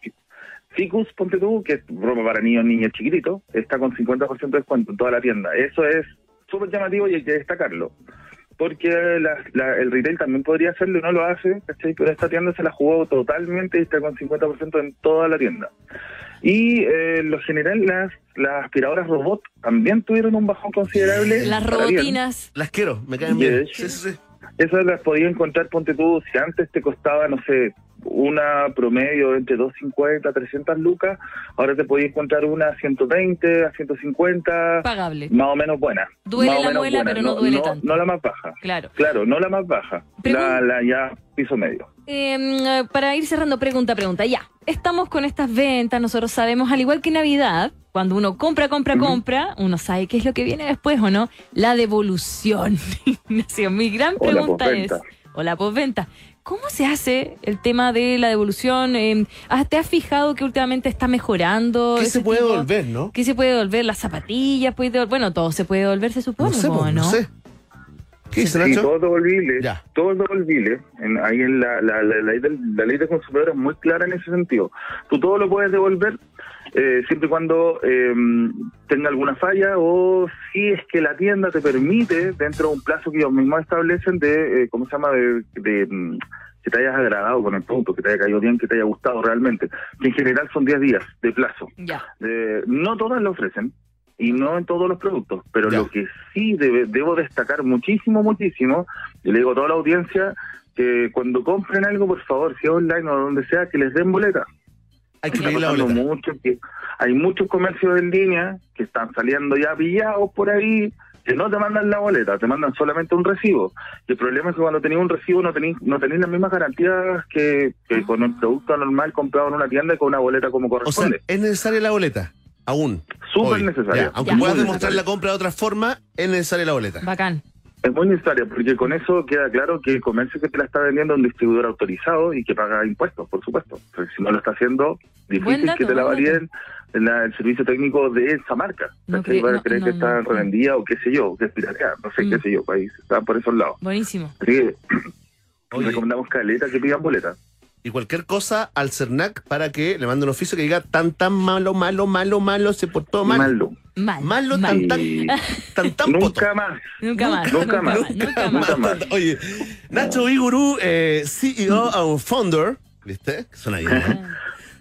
Ficus, ponte tú, que es ropa para niños, niños chiquititos, está con 50% de descuento en toda la tienda. Eso es súper llamativo y hay que destacarlo. Porque la- la- el retail también podría hacerlo y no lo hace, ¿cachai? Pero esta tienda se la jugó totalmente y está con 50% en toda la tienda. Y eh, en lo general, las, las aspiradoras robot también tuvieron un bajón considerable. Las robotinas. Las quiero, me caen bien. Yes. Sí, sí, sí. Esas las podía encontrar, ponte tú, si antes te costaba, no sé, una promedio entre 250 a 300 lucas, ahora te podías encontrar una a 120, a 150, Pagable. más o menos buena. Duele Más o la muela, buena. pero no duele tanto. No la más baja. Claro. Claro, no la más baja. La, la ya piso medio. Eh, para ir cerrando, pregunta, pregunta. Ya, estamos con estas ventas, nosotros sabemos, al igual que Navidad, cuando uno compra, compra, compra, uno sabe qué es lo que viene después, ¿o no? La devolución. Mi gran O la pregunta es, postventa. o la postventa, ¿cómo se hace el tema de la devolución? Eh, ah, ¿Te has fijado que últimamente está mejorando? ¿Qué se puede tipo? devolver, no? ¿Qué se puede devolver? Las zapatillas, puede devol- bueno, todo se puede devolver, se supone, No sé, ¿o po, no sé. ¿Qué dice Sí, todo es devolvible. Ya. Todo es devolvible. En, ahí en la, la, la, ley del, la ley de consumidor es muy clara en ese sentido. Tú todo lo puedes devolver eh, siempre y cuando eh, tenga alguna falla o si es que la tienda te permite, dentro de un plazo que ellos mismos establecen, de, eh, ¿cómo se llama?, de, de, mm, que te hayas agradado con el producto, que te haya caído bien, que te haya gustado realmente. Que en general son 10 días de plazo. Ya. Eh, no todas lo ofrecen y no en todos los productos, pero Ya. lo que sí debe- debo destacar muchísimo, muchísimo, y le digo a toda la audiencia que cuando compren algo, por favor, si es online o donde sea, que les den boleta. Hay que Está pedir la pasando boleta. mucho que hay muchos comercios en línea que están saliendo ya pillados por ahí que no te mandan la boleta, te mandan solamente un recibo. Y el problema es que cuando tenéis un recibo no tenéis no tenéis las mismas garantías que, que con el producto normal comprado en una tienda y con una boleta como O sea, corresponde. ¿es necesaria la boleta? Aún. Súper necesaria. Ya, Aunque Ya. puedas demostrar la compra de otra forma, es necesaria la boleta. Bacán. Es muy necesaria porque con eso queda claro que el comercio que te la está vendiendo es un distribuidor autorizado y que paga impuestos, por supuesto. Porque si no lo está haciendo, difícil dato, que te la buen varíen en la- el servicio técnico de esa marca. No ¿Cachai? cre- Van a no- creer no- que está no- revendida o qué sé yo, que es pirateada, no sé Mm. qué sé yo, país. Está por esos lados. Buenísimo. Así que Oye. recomendamos caleta que pidan boleta. Y cualquier cosa al CERNAC para que le mande un oficio que diga tan tan malo, malo, malo, malo, se portó mal. Malo. Mal. Malo, mal. tan tan, tan nunca más. Nunca más. Nunca más. Nunca más. Nunca más. Oye, Nacho Iguru, eh, CEO and founder, ¿viste? Suena bien, ¿eh?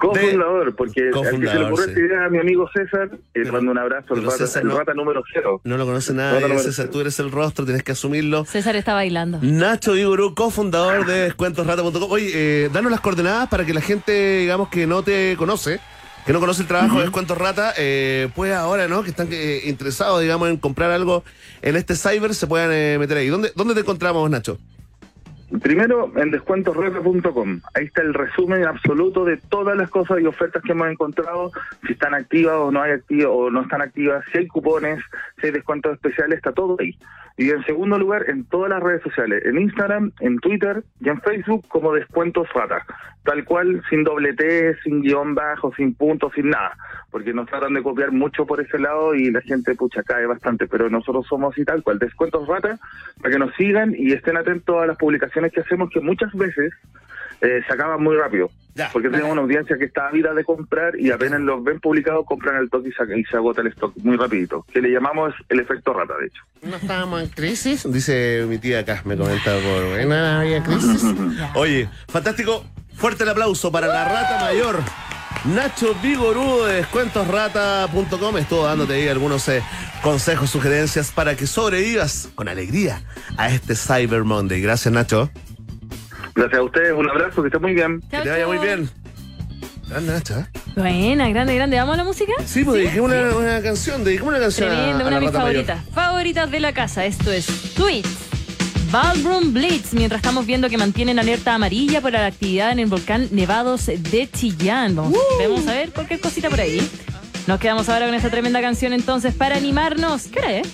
Cofundador, porque al que se le ocurrió sí. esta idea a mi amigo César, eh, le mando un abrazo, el rata, el no- rata número cero. No lo conoce no, César, tú eres el rostro, tienes que asumirlo. César está bailando. Nacho Iguru, cofundador de descuentosrata.com. Oye, eh, danos las coordenadas para que la gente, digamos, que no te conoce, que no conoce el trabajo de Descuentos Rata, eh, pueda ahora, ¿no? Que están eh, interesados, digamos, en comprar algo en este cyber, se puedan eh, meter ahí. ¿Dónde, ¿Dónde te encontramos, Nacho? Primero, en descuentosrata.com. Ahí está el resumen absoluto de todas las cosas y ofertas que hemos encontrado, si están activas o no hay activas o no están activas, si hay cupones, si hay descuentos especiales, está todo ahí. Y en segundo lugar, en todas las redes sociales, en Instagram, en Twitter y en Facebook como Descuentos Rata. Tal cual, sin doble T, sin guion bajo, sin puntos, sin nada. Porque nos tratan de copiar mucho por ese lado y la gente, pucha, cae bastante. Pero nosotros somos así tal cual, Descuentos Rata, para que nos sigan y estén atentos a las publicaciones que hacemos, que muchas veces eh, se acaban muy rápido. Ya. Porque tenemos una audiencia que está ávida de comprar y apenas los ven publicados, compran el toque y se, y se agota el stock muy rapidito. Que le llamamos el efecto rata, de hecho. No estábamos en crisis, dice mi tía acá, me comenta por buena había crisis. Oye, fantástico, fuerte el aplauso para la rata mayor. Nacho Vigorudo de descuentosrata.com estuvo dándote ahí algunos eh, consejos, sugerencias para que sobrevivas con alegría a este Cyber Monday. Gracias, Nacho. Gracias a ustedes, un abrazo, que esté muy bien. Que te vaya muy bien. Gran Nacho, ¿eh? Buena, grande, grande. ¿Vamos a la música? Sí, pues dediquemos una, una canción, dediquemos una canción Tremendo, a, una de mis favoritas. Favoritas de la casa. Esto es Tweets. Ballroom Blitz, mientras estamos viendo que mantienen alerta amarilla por la actividad en el volcán Nevados de Chillán. Vamos, vamos a ver cualquier cosita por ahí. Nos quedamos ahora con esta tremenda canción entonces para animarnos. ¿Qué hora es?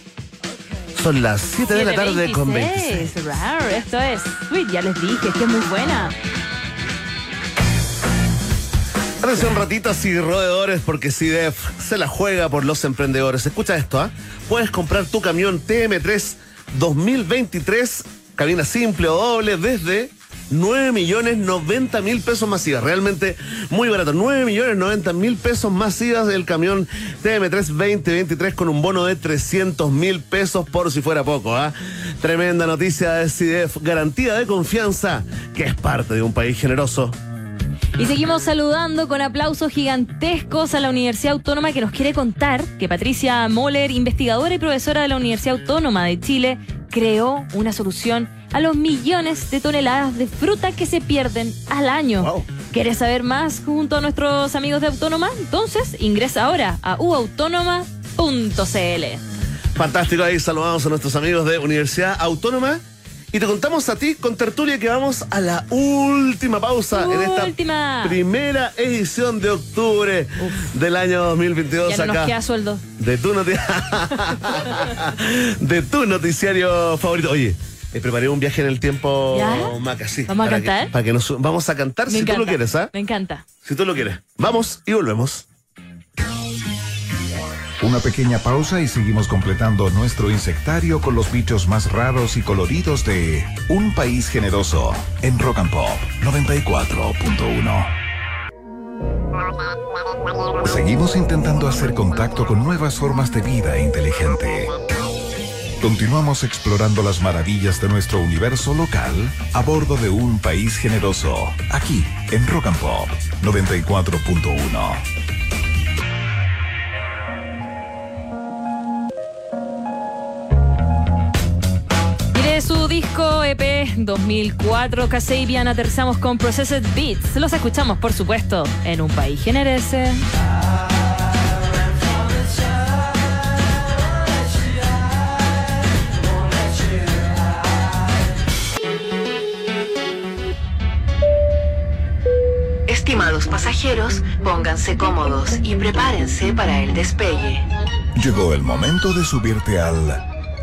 Son las 7 de la tarde con 26. 26. Rar, Esto es Sweet, ya les dije, que es muy buena. Atención ratitas y roedores porque CIDEF se la juega por los emprendedores. Escucha esto, ¿ah? Puedes comprar tu camión TM3 2023, cabina simple o doble, desde 9 millones 90 mil pesos masivas. Realmente muy barato. 9 millones 90 mil pesos masivas del camión TM3 2023 con un bono de 300 mil pesos por si fuera poco. ¿ah? Tremenda noticia de CIDEF. Garantía de confianza que es parte de un país generoso. Y seguimos saludando con aplausos gigantescos a la Universidad Autónoma que nos quiere contar que Patricia Moller, investigadora y profesora de la Universidad Autónoma de Chile, creó una solución a los millones de toneladas de fruta que se pierden al año. Wow. ¿Quieres saber más junto a nuestros amigos de Autónoma? Entonces ingresa ahora a uautónoma.cl. Fantástico, ahí saludamos a nuestros amigos de Universidad Autónoma y te contamos a ti con tertulia que vamos a la última pausa en esta primera edición de octubre del año 2022 Ya no acá. nos queda sueldo. De tu, de tu noticiario favorito. Oye, eh, preparé un viaje en el tiempo, ¿Ya? Maca, sí. ¿Vamos a para que- cantar? para que nos, vamos a cantar Me si encanta. tú lo quieres, ¿ah? Me encanta. Si tú lo quieres. Vamos y volvemos. Una pequeña pausa y seguimos completando nuestro insectario con los bichos más raros y coloridos de Un País Generoso en Rock and Pop 94.1. Seguimos intentando hacer contacto con nuevas formas de vida inteligente. Continuamos explorando las maravillas de nuestro universo local a bordo de Un País Generoso, aquí en Rock and Pop 94.1. de su disco EP 2004, Kasabian, aterrizamos con Processed Beats. Los escuchamos, por supuesto, en un país generese. Estimados pasajeros, pónganse cómodos y prepárense para el despegue. Llegó el momento de subirte al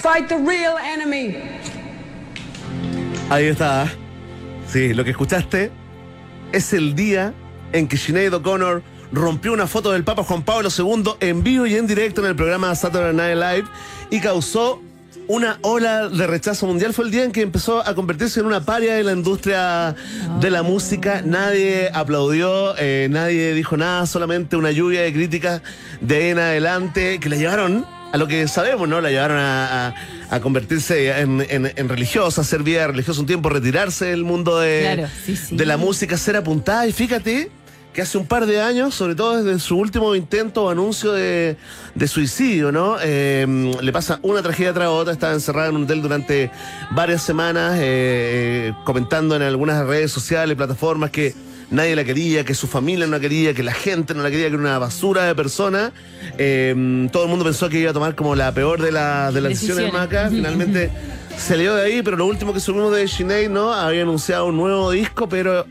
Fight the real enemy. Ahí está. Sí, lo que escuchaste es el día en que Sinead O'Connor rompió una foto del Papa Juan Pablo II en vivo y en directo en el programa Saturday Night Live y causó una ola de rechazo mundial. Fue el día en que empezó a convertirse en una paria de la industria de la música. Nadie aplaudió, eh, nadie dijo nada, solamente una lluvia de críticas de en adelante que la llevaron a lo que sabemos, ¿no? La llevaron a, a- a convertirse en, en- en religiosa, hacer vida religiosa un tiempo, retirarse del mundo de, Claro, sí, sí. de la música, ser apuntada. Y fíjate que hace un par de años, sobre todo desde su último intento o anuncio de, de suicidio, ¿no? Eh, le pasa una tragedia tras otra, estaba encerrada en un hotel durante varias semanas, eh, comentando en algunas redes sociales, plataformas que nadie la quería, que su familia no la quería, que la gente no la quería, que era una basura de persona. Eh, todo el mundo pensó que iba a tomar como la peor de, la- de las decisiones macas. Finalmente salió de ahí, pero lo último que supimos de Sinead, ¿no? Había anunciado un nuevo disco, pero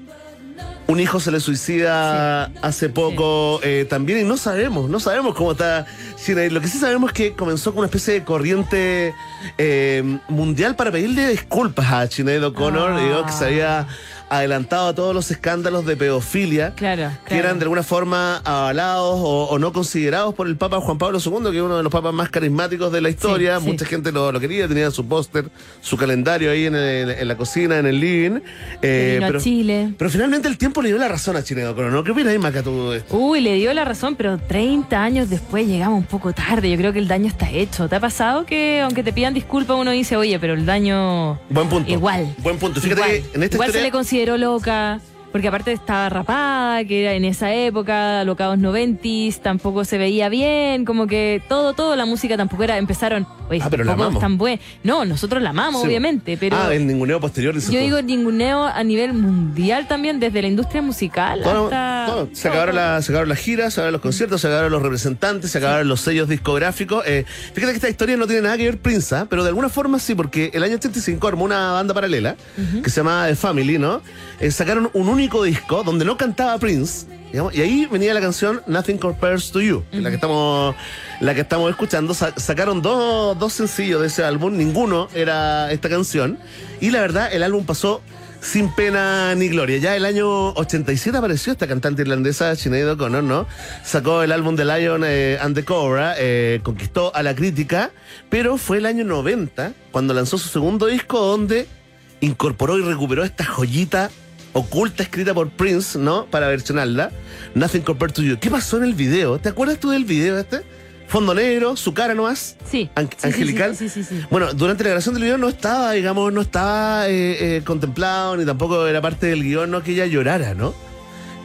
un hijo se le suicida hace poco eh, también y no sabemos, no sabemos cómo está Sinead. Lo que sí sabemos es que comenzó con una especie de corriente eh, mundial para pedirle disculpas a Sinead O'Connor, Ah. digo, que se había adelantado a todos los escándalos de pedofilia Claro, que eran de alguna forma avalados o, o no considerados por el Papa Juan Pablo II, que es uno de los papas más carismáticos de la historia. Sí, sí. Mucha gente lo, lo quería, tenía su póster, su calendario ahí en, el- en la cocina, en el living. Eh, Vino a pero, Chile. pero finalmente el tiempo le dio la razón a Chile O'Connor, ¿no? ¿Qué opinas, Maca, tú de esto? Uy, le dio la razón, pero 30 años después llegamos un poco tarde. Yo creo que el daño está hecho. ¿Te ha pasado que aunque te pidan disculpas uno dice, oye, pero el daño Buen punto. igual? Buen punto. Fíjate igual, que en esta igual se le consideró loca. Porque aparte estaba rapada, que era en esa época, alocados noventis, tampoco se veía bien, como que todo, todo, la música tampoco era, empezaron, oye, Ah, pero la amamos. tan buena. No, nosotros la amamos, Sí. obviamente, pero Ah, el ninguneo posterior, yo tú. digo ninguneo a nivel mundial también, desde la industria musical Todo- hasta... todo. Se, acabaron la- se acabaron las giras, se acabaron los conciertos, se acabaron los representantes, se acabaron los sellos discográficos. Eh, fíjate que esta historia no tiene nada que ver Prince, ¿ah? pero de alguna forma sí, porque el año 85 armó una banda paralela que se llamaba The Family, ¿no? Eh, sacaron un único disco donde no cantaba Prince. digamos, y ahí venía la canción Nothing Compares to You, que la que estamos, la que estamos escuchando. Sa- sacaron dos, dos sencillos de ese álbum, ninguno era esta canción. Y la verdad, el álbum pasó sin pena ni gloria. Ya el año 87 apareció esta cantante irlandesa, Sinead O'Connor, ¿no? Sacó el álbum de Lion eh, and the Cobra, eh, conquistó a la crítica, pero fue el año 90 cuando lanzó su segundo disco donde incorporó y recuperó esta joyita oculta escrita por Prince, ¿no? Para versionarla. Nothing Compared to You. ¿Qué pasó en el video? ¿Te acuerdas tú del video este? Fondo negro, su cara nomás. Sí. An- Sí, angelical. sí, sí, sí, sí. Bueno, durante la grabación del video no estaba, digamos, no estaba eh, eh, contemplado, ni tampoco era parte del guion, no que ella llorara, ¿no?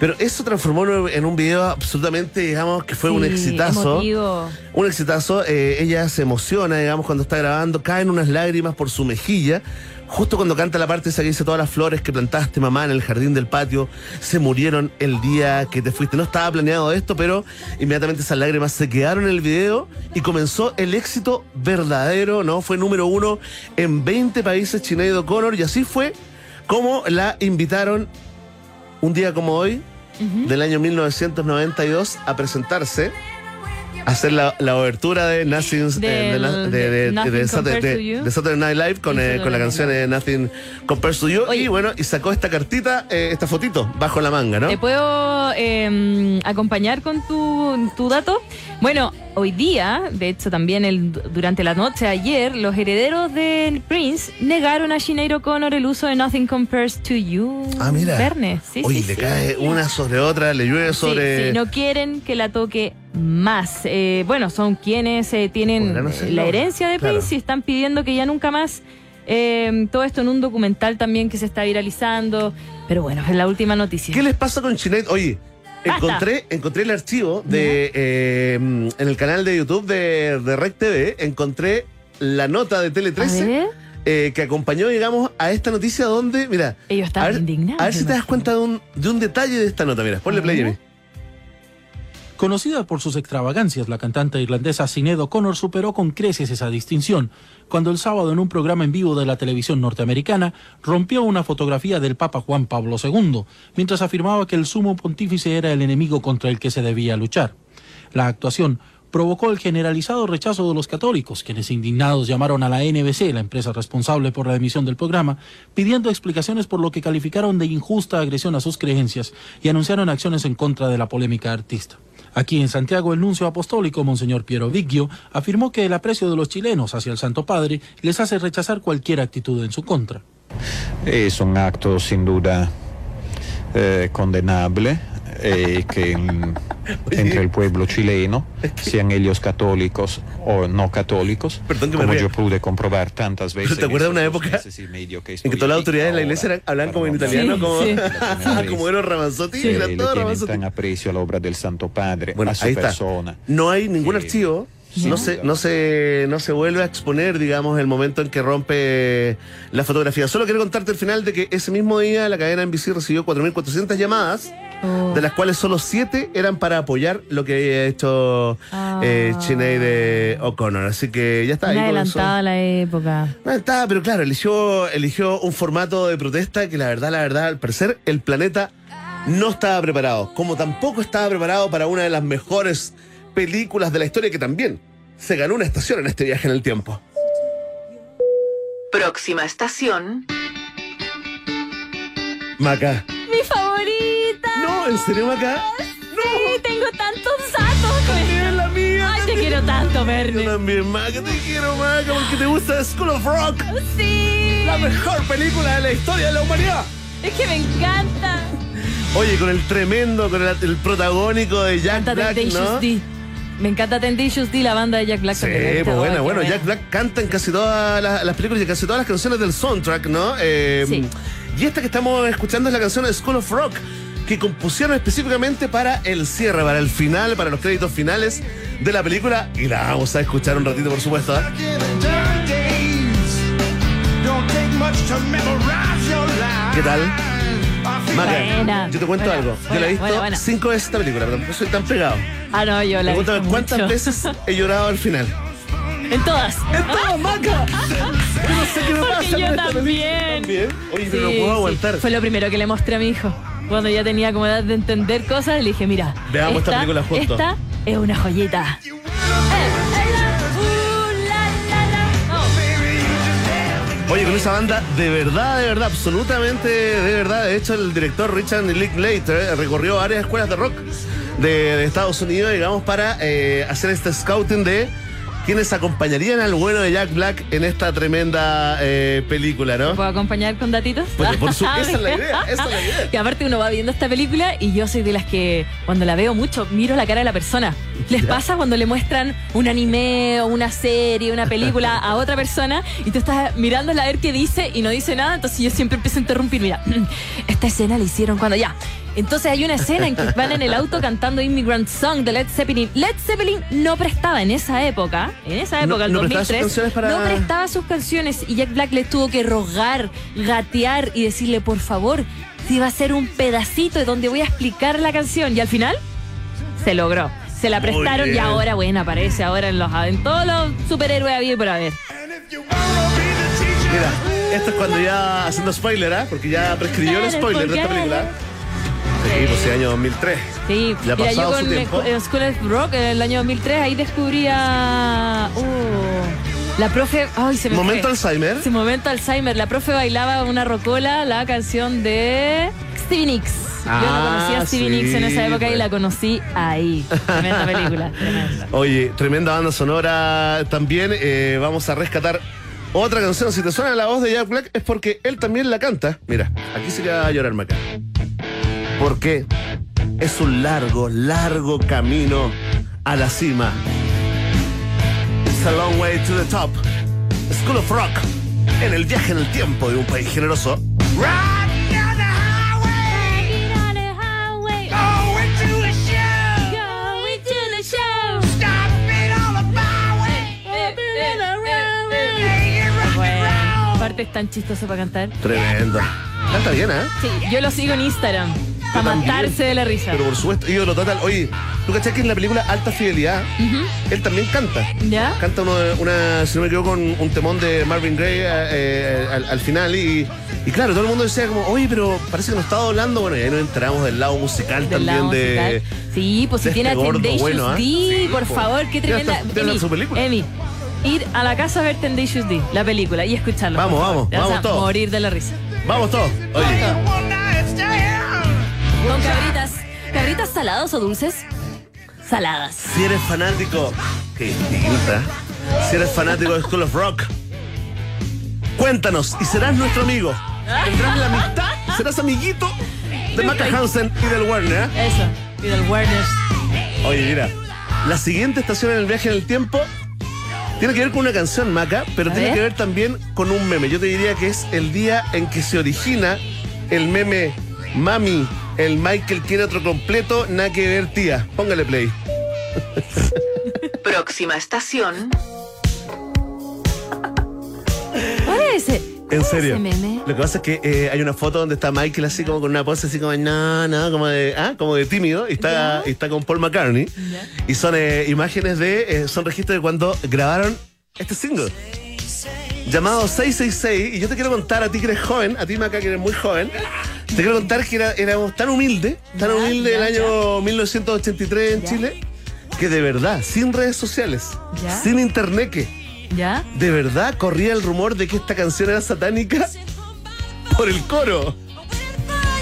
Pero eso transformó en un video absolutamente, digamos, que fue un exitazo. emotivo. Un exitazo. eh, ella se emociona, digamos, cuando está grabando, caen unas lágrimas por su mejilla. Justo cuando canta la parte esa que dice todas las flores que plantaste mamá en el jardín del patio se murieron el día que te fuiste. No estaba planeado esto, pero inmediatamente esas lágrimas se quedaron en el video y comenzó el éxito verdadero, ¿no? Fue número uno en 20 países Sinead O'Connor y así fue como la invitaron un día como hoy, del año 1992, a presentarse, hacer la, la obertura de Nothing, eh, de, de- de- de Saturday- de- de Night Live con, eh, con la canción eh, Nothing Compares to You. Y bueno, y sacó esta cartita, eh, esta fotito, bajo la manga, ¿no? ¿Te puedo eh, acompañar con tu, tu dato? Bueno, hoy día, de hecho también el, durante la noche ayer, los herederos del Prince negaron a Sinead O'Connor el uso de Nothing Compares to You. Ah, mira. Verne. Sí, Oye, sí, le sí. cae una sobre otra, le llueve Sí, sobre. sí, no quieren que la toque más. Eh, bueno, son quienes eh, tienen la herencia de Claro. Prince y están pidiendo que ya nunca más. eh, todo esto en un documental también que se está viralizando. Pero bueno, es la última noticia. ¿Qué les pasa con Sinead? Oye, Basta. encontré, encontré el archivo de eh, en el canal de YouTube de, de Rec TV, encontré la nota de Tele A 13 ver. eh, que acompañó, digamos, a esta noticia donde, mira, Ellos estaban ver, indignados. a ver si te das cuenta de un, de un detalle de esta nota, mira, ponle play. Conocida por sus extravagancias, la cantante irlandesa Sinead O'Connor superó con creces esa distinción cuando el sábado en un programa en vivo de la televisión norteamericana rompió una fotografía del Papa Juan Pablo II, mientras afirmaba que el sumo pontífice era el enemigo contra el que se debía luchar. La actuación provocó el generalizado rechazo de los católicos, quienes indignados llamaron a la NBC, la empresa responsable por la emisión del programa, pidiendo explicaciones por lo que calificaron de injusta agresión a sus creencias y anunciaron acciones en contra de la polémica artista. Aquí en Santiago, el nuncio apostólico, Monseñor Piero Viggio, afirmó que el aprecio de los chilenos hacia el Santo Padre les hace rechazar cualquier actitud en su contra. Es un acto sin duda eh, condenable eh, que entre el pueblo chileno, sean ellos católicos o no católicos, Perdón que me como yo pude comprobar tantas veces. ¿Te acuerdas de una época meses y medio que En que todas las autoridades de la iglesia eran- hablaban como en italiano, no como, hablar. como era Ramazzotti, que era todo Ramazzotti. tan aprecio a la obra del Santo Padre, Bueno, a su ahí está. persona. No hay ningún Sí. archivo. No se, no, se, no se vuelve a exponer, digamos, el momento en que rompe la fotografía. Solo quiero contarte al final de que ese mismo día la cadena NBC recibió 4.400 llamadas, Oh. de las cuales solo 7 eran para apoyar lo que había hecho Ah. eh, Sinead O'Connor. Así que ya está ahí. Adelantada a la época. No, está, pero claro, eligió, eligió un formato de protesta que la verdad, la verdad, al parecer, el planeta no estaba preparado. Como tampoco estaba preparado para una de las mejores películas de la historia que también se ganó una estación en este viaje en el tiempo. Próxima estación. Maca. No, ¿en serio, Maca? Sí, tengo tantos datos. También la mía. Ay, te quiero tanto, Bernie. Yo también, Maca, te quiero, Maca, porque te gusta School of Rock. Sí. La mejor película de la historia de la humanidad. Es que me encanta. Oye, con el tremendo, con el, el protagónico de Jack Me encanta Black, ¿no? D. Me encanta Temptations D, la banda de Jack Black. Sí, pues buena, bueno, buena. Jack Black canta en casi todas las, las películas y casi todas las canciones del soundtrack, ¿no? Eh, Sí. Y esta que estamos escuchando es la canción School of Rock, que compusieron específicamente para el cierre, para el final, para los créditos finales de la película. Y la vamos a escuchar un ratito, por supuesto. ¿eh? ¿Qué tal? Maca, yo te cuento Buena, algo. yo buena, la he visto buena, cinco veces esta película, pero no soy tan pegado. Ah, no, yo la he visto cuántas mucho. veces he llorado al final. En todas. ¡En todas, Maca! Yo no sé qué me Porque pasa. yo también. ¿También? Oye, pero no puedo sí. aguantar. Fue lo primero que le mostré a mi hijo. Cuando ya tenía como edad de entender cosas, le dije, mira. Veamos esta película juntos. Esta es una joyita. Oye, con esa banda, de verdad, de verdad, absolutamente de verdad. De hecho, el director Richard Linklater recorrió varias escuelas de rock de, de Estados Unidos, digamos, para eh, hacer este scouting de quienes acompañarían al bueno de Jack Black en esta tremenda eh, película, ¿no? ¿Puedo acompañar con datitos? Pues, por su- esa es la idea, esa es la idea. Que aparte uno va viendo esta película y yo soy de las que cuando la veo mucho miro la cara de la persona. ¿Les pasa cuando le muestran un anime o una serie, una película a otra persona y tú estás mirándola a ver qué dice y no dice nada? Entonces yo siempre empiezo a interrumpir. Mira, esta escena la hicieron cuando ya. Entonces hay una escena en que van en el auto cantando Immigrant Song de Led Zeppelin. Led Zeppelin no prestaba en esa época, en esa No- época, el no prestaba sus 2003, canciones para- no prestaba sus canciones y Jack Black les tuvo que rogar, gatear y decirle, por favor, si va a ser un pedacito de donde voy a explicar la canción. Y al final, se logró. Se la prestaron y ahora, bueno, aparece ahora en, los, en todos los superhéroes había por haber. Mira, esto es cuando ya haciendo spoiler, ¿ah? Porque ya prescribió el spoiler de esta película. Sí, pues año 2003. Sí, Ya mira, yo con School of Rock en el año 2003 ahí descubrí a... uh, la profe... Ay, se me Momento fue. Alzheimer. Sí, momento Alzheimer. La profe bailaba una rocola, la canción de Stevie Nicks. Yo no Ah, conocía a Stevie sí, Nicks en esa época y pues. la conocí ahí. Tremenda película, tremenda. Oye, tremenda banda sonora también. eh, vamos a rescatar otra canción. Si te suena la voz de Jack Black es porque él también la canta. Mira, aquí se queda a llorar Maca. Porque es un largo, largo camino a la cima. It's a long way to the top. School of Rock. En el viaje en el tiempo de un país generoso. Bueno, aparte es tan chistoso para cantar. Tremendo. Canta bien, ¿eh? Sí, yo lo sigo en Instagram. Para matarse de la risa. Pero por supuesto, ídolo total. Oye, ¿tú cachás que en la película Alta Fidelidad él también canta? ¿Ya? Canta uno de- una, si no me equivoco, un, un temón de Marvin Gaye eh, eh, al, al final y, y claro, todo el mundo decía como, oye, pero parece que nos está doblando. Bueno, y ahí nos enteramos del lado musical Del también lado de... musical. Sí, pues si de tiene este a gordo Tendacious bueno, ¿ah? D, Sí, por po. favor, qué tremenda. Emi, su película. Emi, ir a la casa a ver Tendacious D, la película, y escucharlo. Vamos, por favor. vamos, Te vas vamos a todos. morir de la risa. Vamos todos. Oye, Con cabritas. ¿Cabritas saladas o dulces? Saladas. si eres fanático... Qué distinta. Si eres fanático de School of Rock, cuéntanos y serás nuestro amigo. Tendrás la amistad, serás amiguito de Maca Hansen y del Warner. ¿eh? Eso. Y del Warner. Oye, mira, la siguiente estación en el viaje en el tiempo tiene que ver con una canción, Maca, pero tiene ver. que ver también con un meme. Yo te diría que es el día en que se origina el meme Mami, el Michael quiere otro completo, nada que ver, tía. Póngale play. Próxima estación. ¿Cuál es ese? En serio. meme? Lo que pasa es que eh, hay una foto donde está Michael así como con una pose así como no, no, como de, ah, como de tímido y está, y está con Paul McCartney. Y son eh, imágenes de, eh, son registros de cuando grabaron este single. Llamado 666, y yo te quiero contar a ti que eres joven, a ti Maca que eres muy joven, te quiero contar que era- éramos tan humildes, tan Ya, humildes ya, el año 1983 en. Chile, que de verdad, sin redes sociales, sin internet, que ¿Ya? de verdad corría el rumor de que esta canción era satánica por el coro.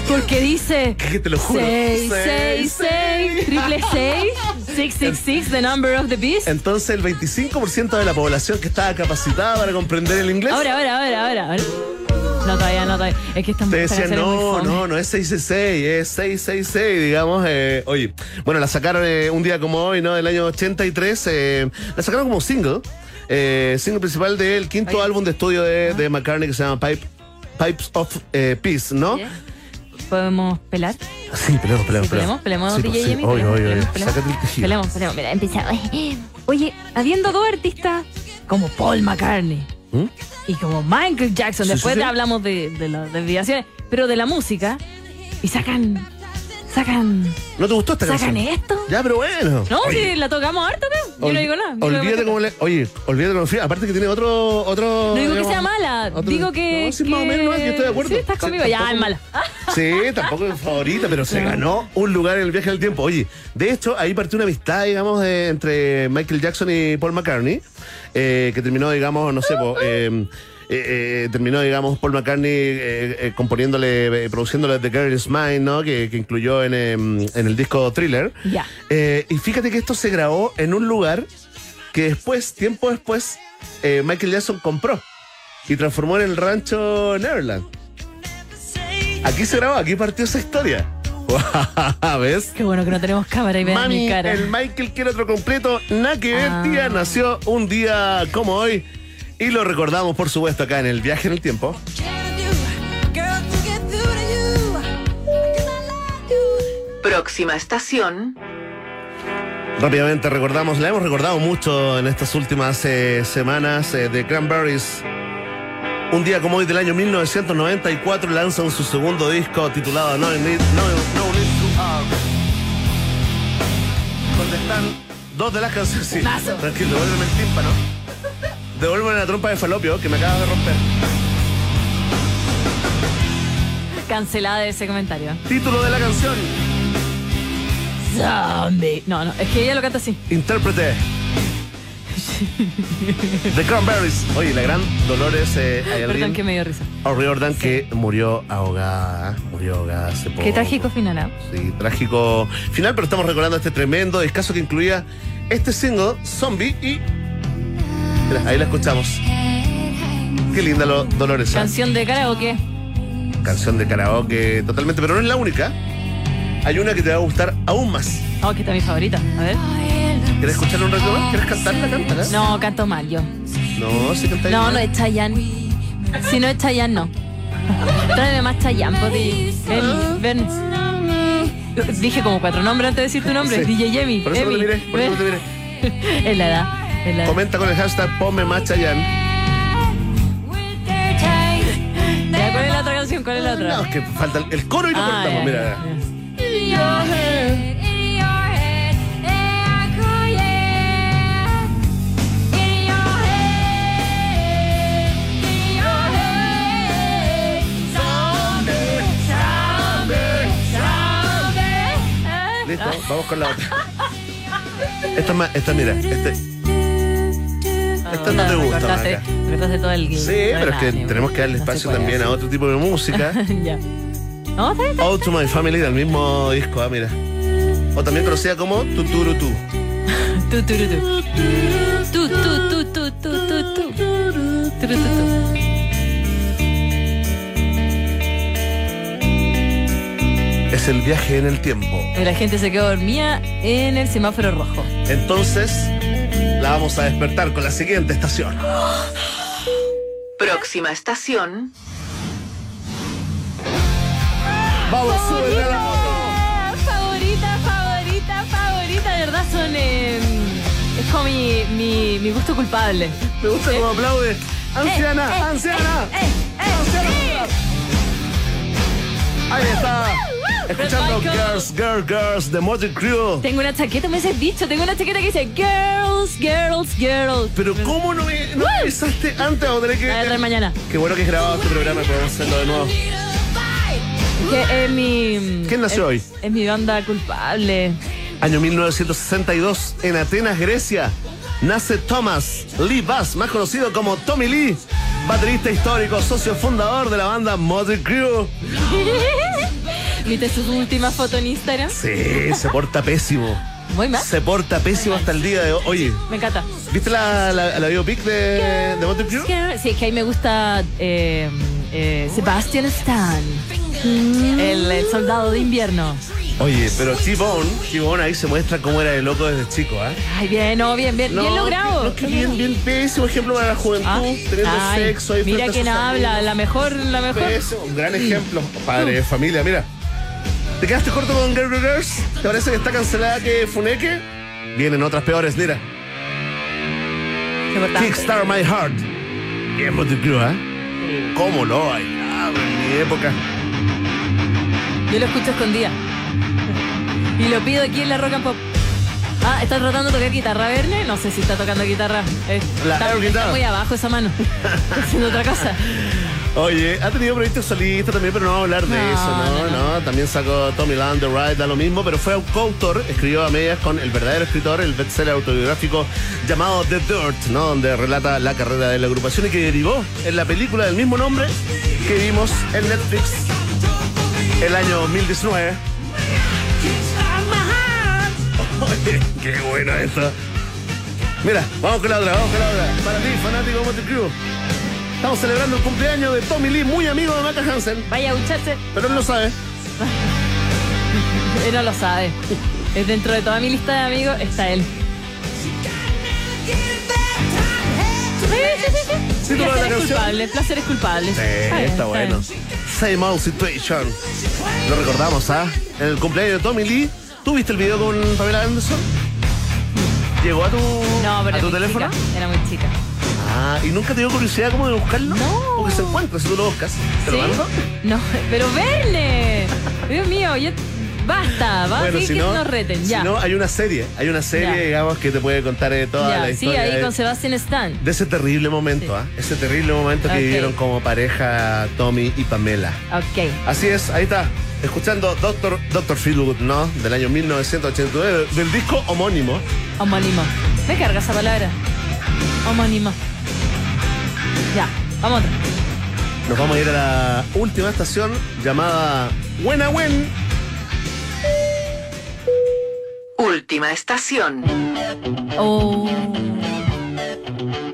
Porque dice. Que te lo juro. 6, Seis, 6, 6, triple 6, 666, the number of the beast. Entonces el 25% de la población que estaba capacitada para comprender el inglés Ahora, ahora, ahora, ahora. ahora. No, todavía no, todavía. Es que esta te decían, no, no, no es 666, es 666, digamos. eh, oye, bueno, la sacaron eh, un día como hoy, ¿no? Del año 83. eh, la sacaron como single. eh, single principal del quinto álbum de estudio de, de McCartney que se llama Pipe, Pipes of Peace, ¿no? ¿Podemos pelar? Sí, Peleamos, peleamos, Sí, DJ pues Jimmy. peleamos. Sácate el tejido. Peleamos, peleamos. Mira, empezamos. Oye, habiendo dos artistas como Paul McCartney ¿Mm? y como Michael Jackson, Sí, después sí, sí. hablamos de, de las desviaciones, pero de la música, y sacan. Sacan. ¿No te gustó esta ¿Sacan canción? esto? Ya, pero bueno. No, Oye, si la tocamos harto, ¿no? Yo no digo nada. Olvídate cómo le. Oye, olvídate cómo le- Aparte que tiene otro. otro No digo que sea mala, otro- digo que. No, sí, más o menos, no, yo estoy de acuerdo. Sí, estás Sí, conmigo, ya, tampoco- es mala. Sí, tampoco es favorita, pero se ganó un lugar en el viaje del tiempo. Oye, de hecho, ahí partió una amistad, digamos, de- entre Michael Jackson y Paul McCartney, eh, que terminó, digamos, no sé, po, eh, eh, eh, terminó, digamos, Paul McCartney eh, componiéndole, produciéndole The Girl Is Mine, ¿no? Que, que incluyó en, em, en el disco Thriller. Ya. Y fíjate que esto se grabó en un lugar que después, tiempo después, Michael Jackson compró y transformó en el rancho Neverland. Aquí se grabó, aquí partió esa historia. ¿Ves? Qué bueno que no tenemos cámara y vean Mami, mi cara. el Michael quiere otro completo. Nada que ver, Ah. tía. Nació un día como hoy. Y lo recordamos, por supuesto, acá en el viaje en el tiempo. Próxima estación, Rápidamente recordamos, la hemos recordado mucho en estas últimas eh, semanas eh, de Cranberries. Un día como hoy del año 1994 lanzan su segundo disco titulado No Need, no, No Need to Hug. Donde están dos de las canciones. Sí, tranquilo, devuélveme el tímpano. Devuélveme la trompa de falopio que me acabas de romper. Cancelada ese comentario. Título de la canción. Zombie. No, no, es que ella lo canta así. Intérprete. The Cranberries. Oye, la gran Dolores eh, Perdón Ayalín que me dio risa. O'Riordan que murió ahogada. Murió ahogada hace poco. Qué trágico final, ¿ah? Sí, trágico final, pero estamos recordando este tremendo discazo que incluía este single, Zombie, y. Mira, ahí la escuchamos. Qué linda lo, Dolores. Canción de karaoke. Canción de karaoke totalmente, pero no es la única. Hay una que te va a gustar aún más. Oh, que está mi favorita. A ver. ¿Quieres escucharla un rato más? ¿Quieres cantarla? Cántala. No, canto mal yo. No, sí canta No, no es Chayanne. Si no es Chayanne, no. Tráeme más Chayanne, Poti. Ven, ven. Dije como cuatro nombres antes de decir tu nombre. Sí. DJ Yemi. Por eso no te miré, por eso no te miré. Es la edad. Comenta con el hashtag Ponme más Chayanne. Ya, ¿Cuál es la otra canción? ¿Cuál es la otra? No, es que falta el, el coro y lo Ah, cortamos, ya, mira. ya. Listo, vamos con la otra. Esta, esta mira, este, esta no te gusta, cortaste, cortaste todo el Sí, pero es que ánimo. tenemos que darle espacio también a otro tipo de música. ya. No, está Out to My Family del mismo disco, ah, mira. O también conocida como Tuturutu. bien. Tu, tu, tu, tu. Tu, tu. Es el viaje en el tiempo. La gente se quedó dormida en el semáforo rojo. Entonces, la vamos a despertar con la siguiente estación. próxima estación, Vamos, súbele a la moto. Favorita, favorita, favorita, de verdad son. eh, es como mi, mi, mi gusto culpable. Me gusta cómo aplaude. Anciana, Eh, eh, anciana. eh, eh, eh. Ahí está. Escuchando. Girls, Girls, Girls de Motley Crue. Tengo una chaqueta, me has dicho, tengo una chaqueta que dice Girls, Girls, Girls. Pero ¿cómo no me no antes o tenés que... A traer mañana. Qué bueno que has grabado este programa, podemos hacerlo de nuevo. Que es mi. ¿Quién nació es- hoy? Es mi banda culpable. Año 1962, en Atenas, Grecia, nace Thomas Lee Bass, más conocido como Tommy Lee, baterista histórico, socio fundador de la banda Motley Crue. ¿Viste su última foto en Instagram? Sí, se porta pésimo. Muy mal. Se porta pésimo hasta el día de hoy. Oye, Me encanta. ¿viste la, la, la biopic de, de Crue? Sí, es que ahí me gusta eh, eh, Sebastian Stan, el, el soldado de invierno. Oye, pero T-Bone, T-Bone ahí se muestra cómo era de loco desde chico, ¿ah? Ay, bien, no, bien, bien, bien logrado. No, es que bien, bien pésimo ejemplo para la juventud, Ah, teniendo ay, sexo. ahí mira quién habla, amigos. la mejor, la mejor. Pésimo, un gran ejemplo, padre de familia, mira. ¿Te quedaste corto con Girl Girls? ¿Te parece que está cancelada que Funeke? Vienen otras peores, mira. Kickstart My Heart. Bien Motley Crue, ¿eh? ¿Cómo lo bailaba en mi época? Yo lo escucho escondida. Y lo pido aquí en la Rock and Pop. Ah, está tratando de tocar guitarra, Verne. No sé si está tocando guitarra. Eh, La está, está muy abajo esa mano. Está haciendo otra cosa. Oye, ha tenido proyectos solistas también, pero no vamos a hablar de No, eso, ¿no? no, No, También sacó Tommy Land, The Ride, da lo mismo, pero fue coautor, escribió a medias con el verdadero escritor, el bestseller autobiográfico llamado The Dirt, ¿no? Donde relata la carrera de la agrupación y que derivó en la película del mismo nombre que vimos en Netflix el año 2019. Oye, qué bueno esto. Mira, vamos con la otra, vamos con la otra. Para ti, fanático de Motley Crue. Estamos celebrando el cumpleaños de Tommy Lee, muy amigo de Maca Hansen. Vaya a ducharse. Pero él lo sabe. Él no lo sabe. Dentro de toda mi lista de amigos está él. Sí, placer es culpable, placer es culpable. Sí, Está bien, está bueno. bien. Same old situation. Lo recordamos, ¿ah? En el cumpleaños de Tommy Lee. ¿Tú viste el video con Pamela Anderson? ¿Llegó a tu, No, pero a tu era muy teléfono? chica, Era muy chica. Ah, ¿y nunca te dio curiosidad cómo de buscarlo? No. Porque se encuentra si tú lo buscas. ¿Te lo ¿Sí? mando? No, pero Verne. Dios mío, ya basta, va Bueno, si que no, nos reten. si Ya. no, hay una serie. Hay una serie, Ya. digamos, que te puede contar eh, toda Ya, la sí, historia. ahí de- con Sebastian Stan. De ese terrible momento, ¿ah? Ese terrible momento que vivieron como pareja Tommy y Pamela. Ok. Así es, ahí está. Escuchando Doctor, Doctor Feelgood, ¿no? Del año 1989, del disco homónimo. Homónimo. Me carga esa palabra. Homónimo. Ya, vamos otra. Nos vamos a ir a la última estación llamada Buena Buen. Última estación. Oh,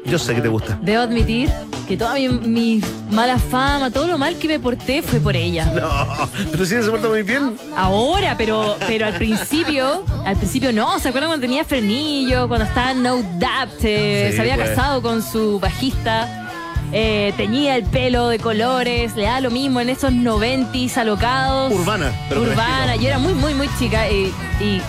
Yo sé que te gusta. debo admitir que toda mi, mi mala fama, todo lo mal que me porté fue por ella. No, pero sí se porta muy bien. Ahora, pero, pero al principio, al principio no, ¿se acuerdan cuando tenía frenillo? Cuando estaba en No Doubt, eh, Sí, se había pues. casado con su bajista, eh, teñía el pelo de colores, le da lo mismo en esos noventis alocados. Urbana, pero Urbana, yo era muy, muy, muy chica y, y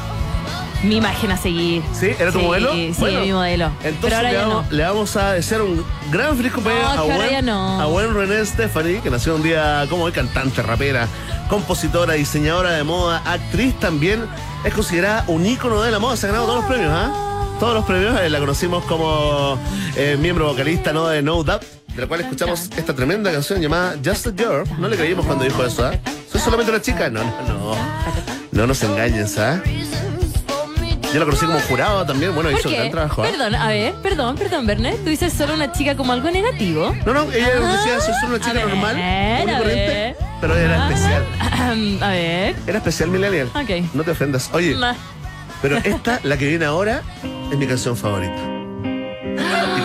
mi imagen a seguir. ¿Sí? ¿Era tu Sí, modelo? Sí, Bueno, mi modelo. Entonces pero ahora le, ya vamos, no. le vamos a desear un gran feliz cumpleaños a, buen, no. a buen René Stephanie, que nació un día como hoy, cantante, rapera, compositora, diseñadora de moda, actriz también. Es considerada un ícono de la moda, se ha ganado todos los premios, ¿ah? Todos los premios, eh, la conocimos como eh, miembro vocalista ¿no? de No Doubt, de la cual escuchamos esta tremenda canción llamada Just a Girl. No le creímos cuando dijo eso, ¿ah? ¿Soy solamente una chica? No, no, no. No nos engañes, ¿ah? Yo la conocí como jurado también, bueno, ¿Por hizo un qué? gran trabajo. ¿ah? Perdón, a ver, perdón, perdón, Bernet. Tú dices solo una chica como algo negativo. No, no, ella nos decía, soy solo una chica ver, normal, común y a corriente, pero era Ah, especial. A ver. Era especial, Millennial. Ok. No te ofendas. Oye, Nah. pero esta, la que viene ahora, es mi canción favorita.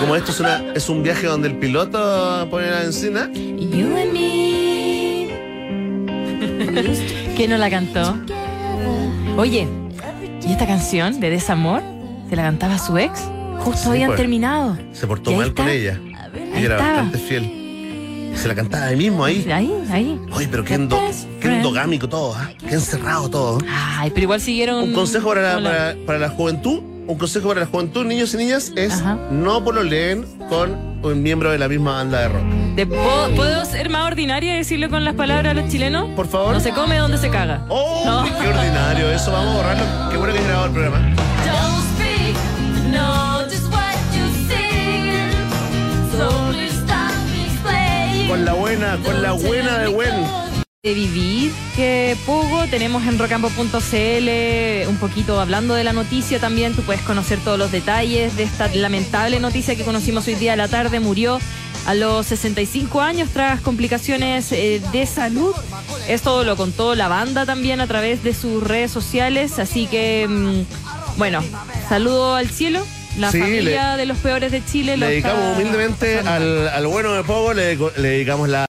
Como esto es, una, es un viaje donde el piloto pone la encina, You and me. ¿Quién no la cantó? Oye, ¿y esta canción de Desamor se la cantaba su ex? Justo Sí, habían pues. terminado. se portó mal con ella. Ahí Ella era estaba. bastante fiel. Se la cantaba ahí mismo, ahí. Ahí, ahí. Oye, pero qué, endo, qué endogámico todo, ¿ah? Qué encerrado todo. Ay, pero igual siguieron. Un consejo para la, con la- para, para la juventud, un consejo para la juventud, niños y niñas, es Ajá. no pololeen con un miembro de la misma banda de rock. ¿De- ¿puedo, puedo ser más ordinaria y decirlo con las palabras a los chilenos? Por favor. No se come donde se caga. ¡Oh! No. ¡Qué ordinario! Eso vamos a borrarlo. Qué bueno que has grabado el programa. Con la buena, con la buena de buen. De vivir que Pogo tenemos en rocampo.cl un poquito hablando de la noticia también. Tú puedes conocer todos los detalles de esta lamentable noticia que conocimos hoy día a la tarde. Murió a los 65 años tras complicaciones eh, de salud. Esto lo contó la banda también a través de sus redes sociales, así que, mm, bueno, saludo al cielo. La Sí, familia de los peores de Chile. Le dedicamos humildemente al, al bueno de Pogo, le, le dedicamos la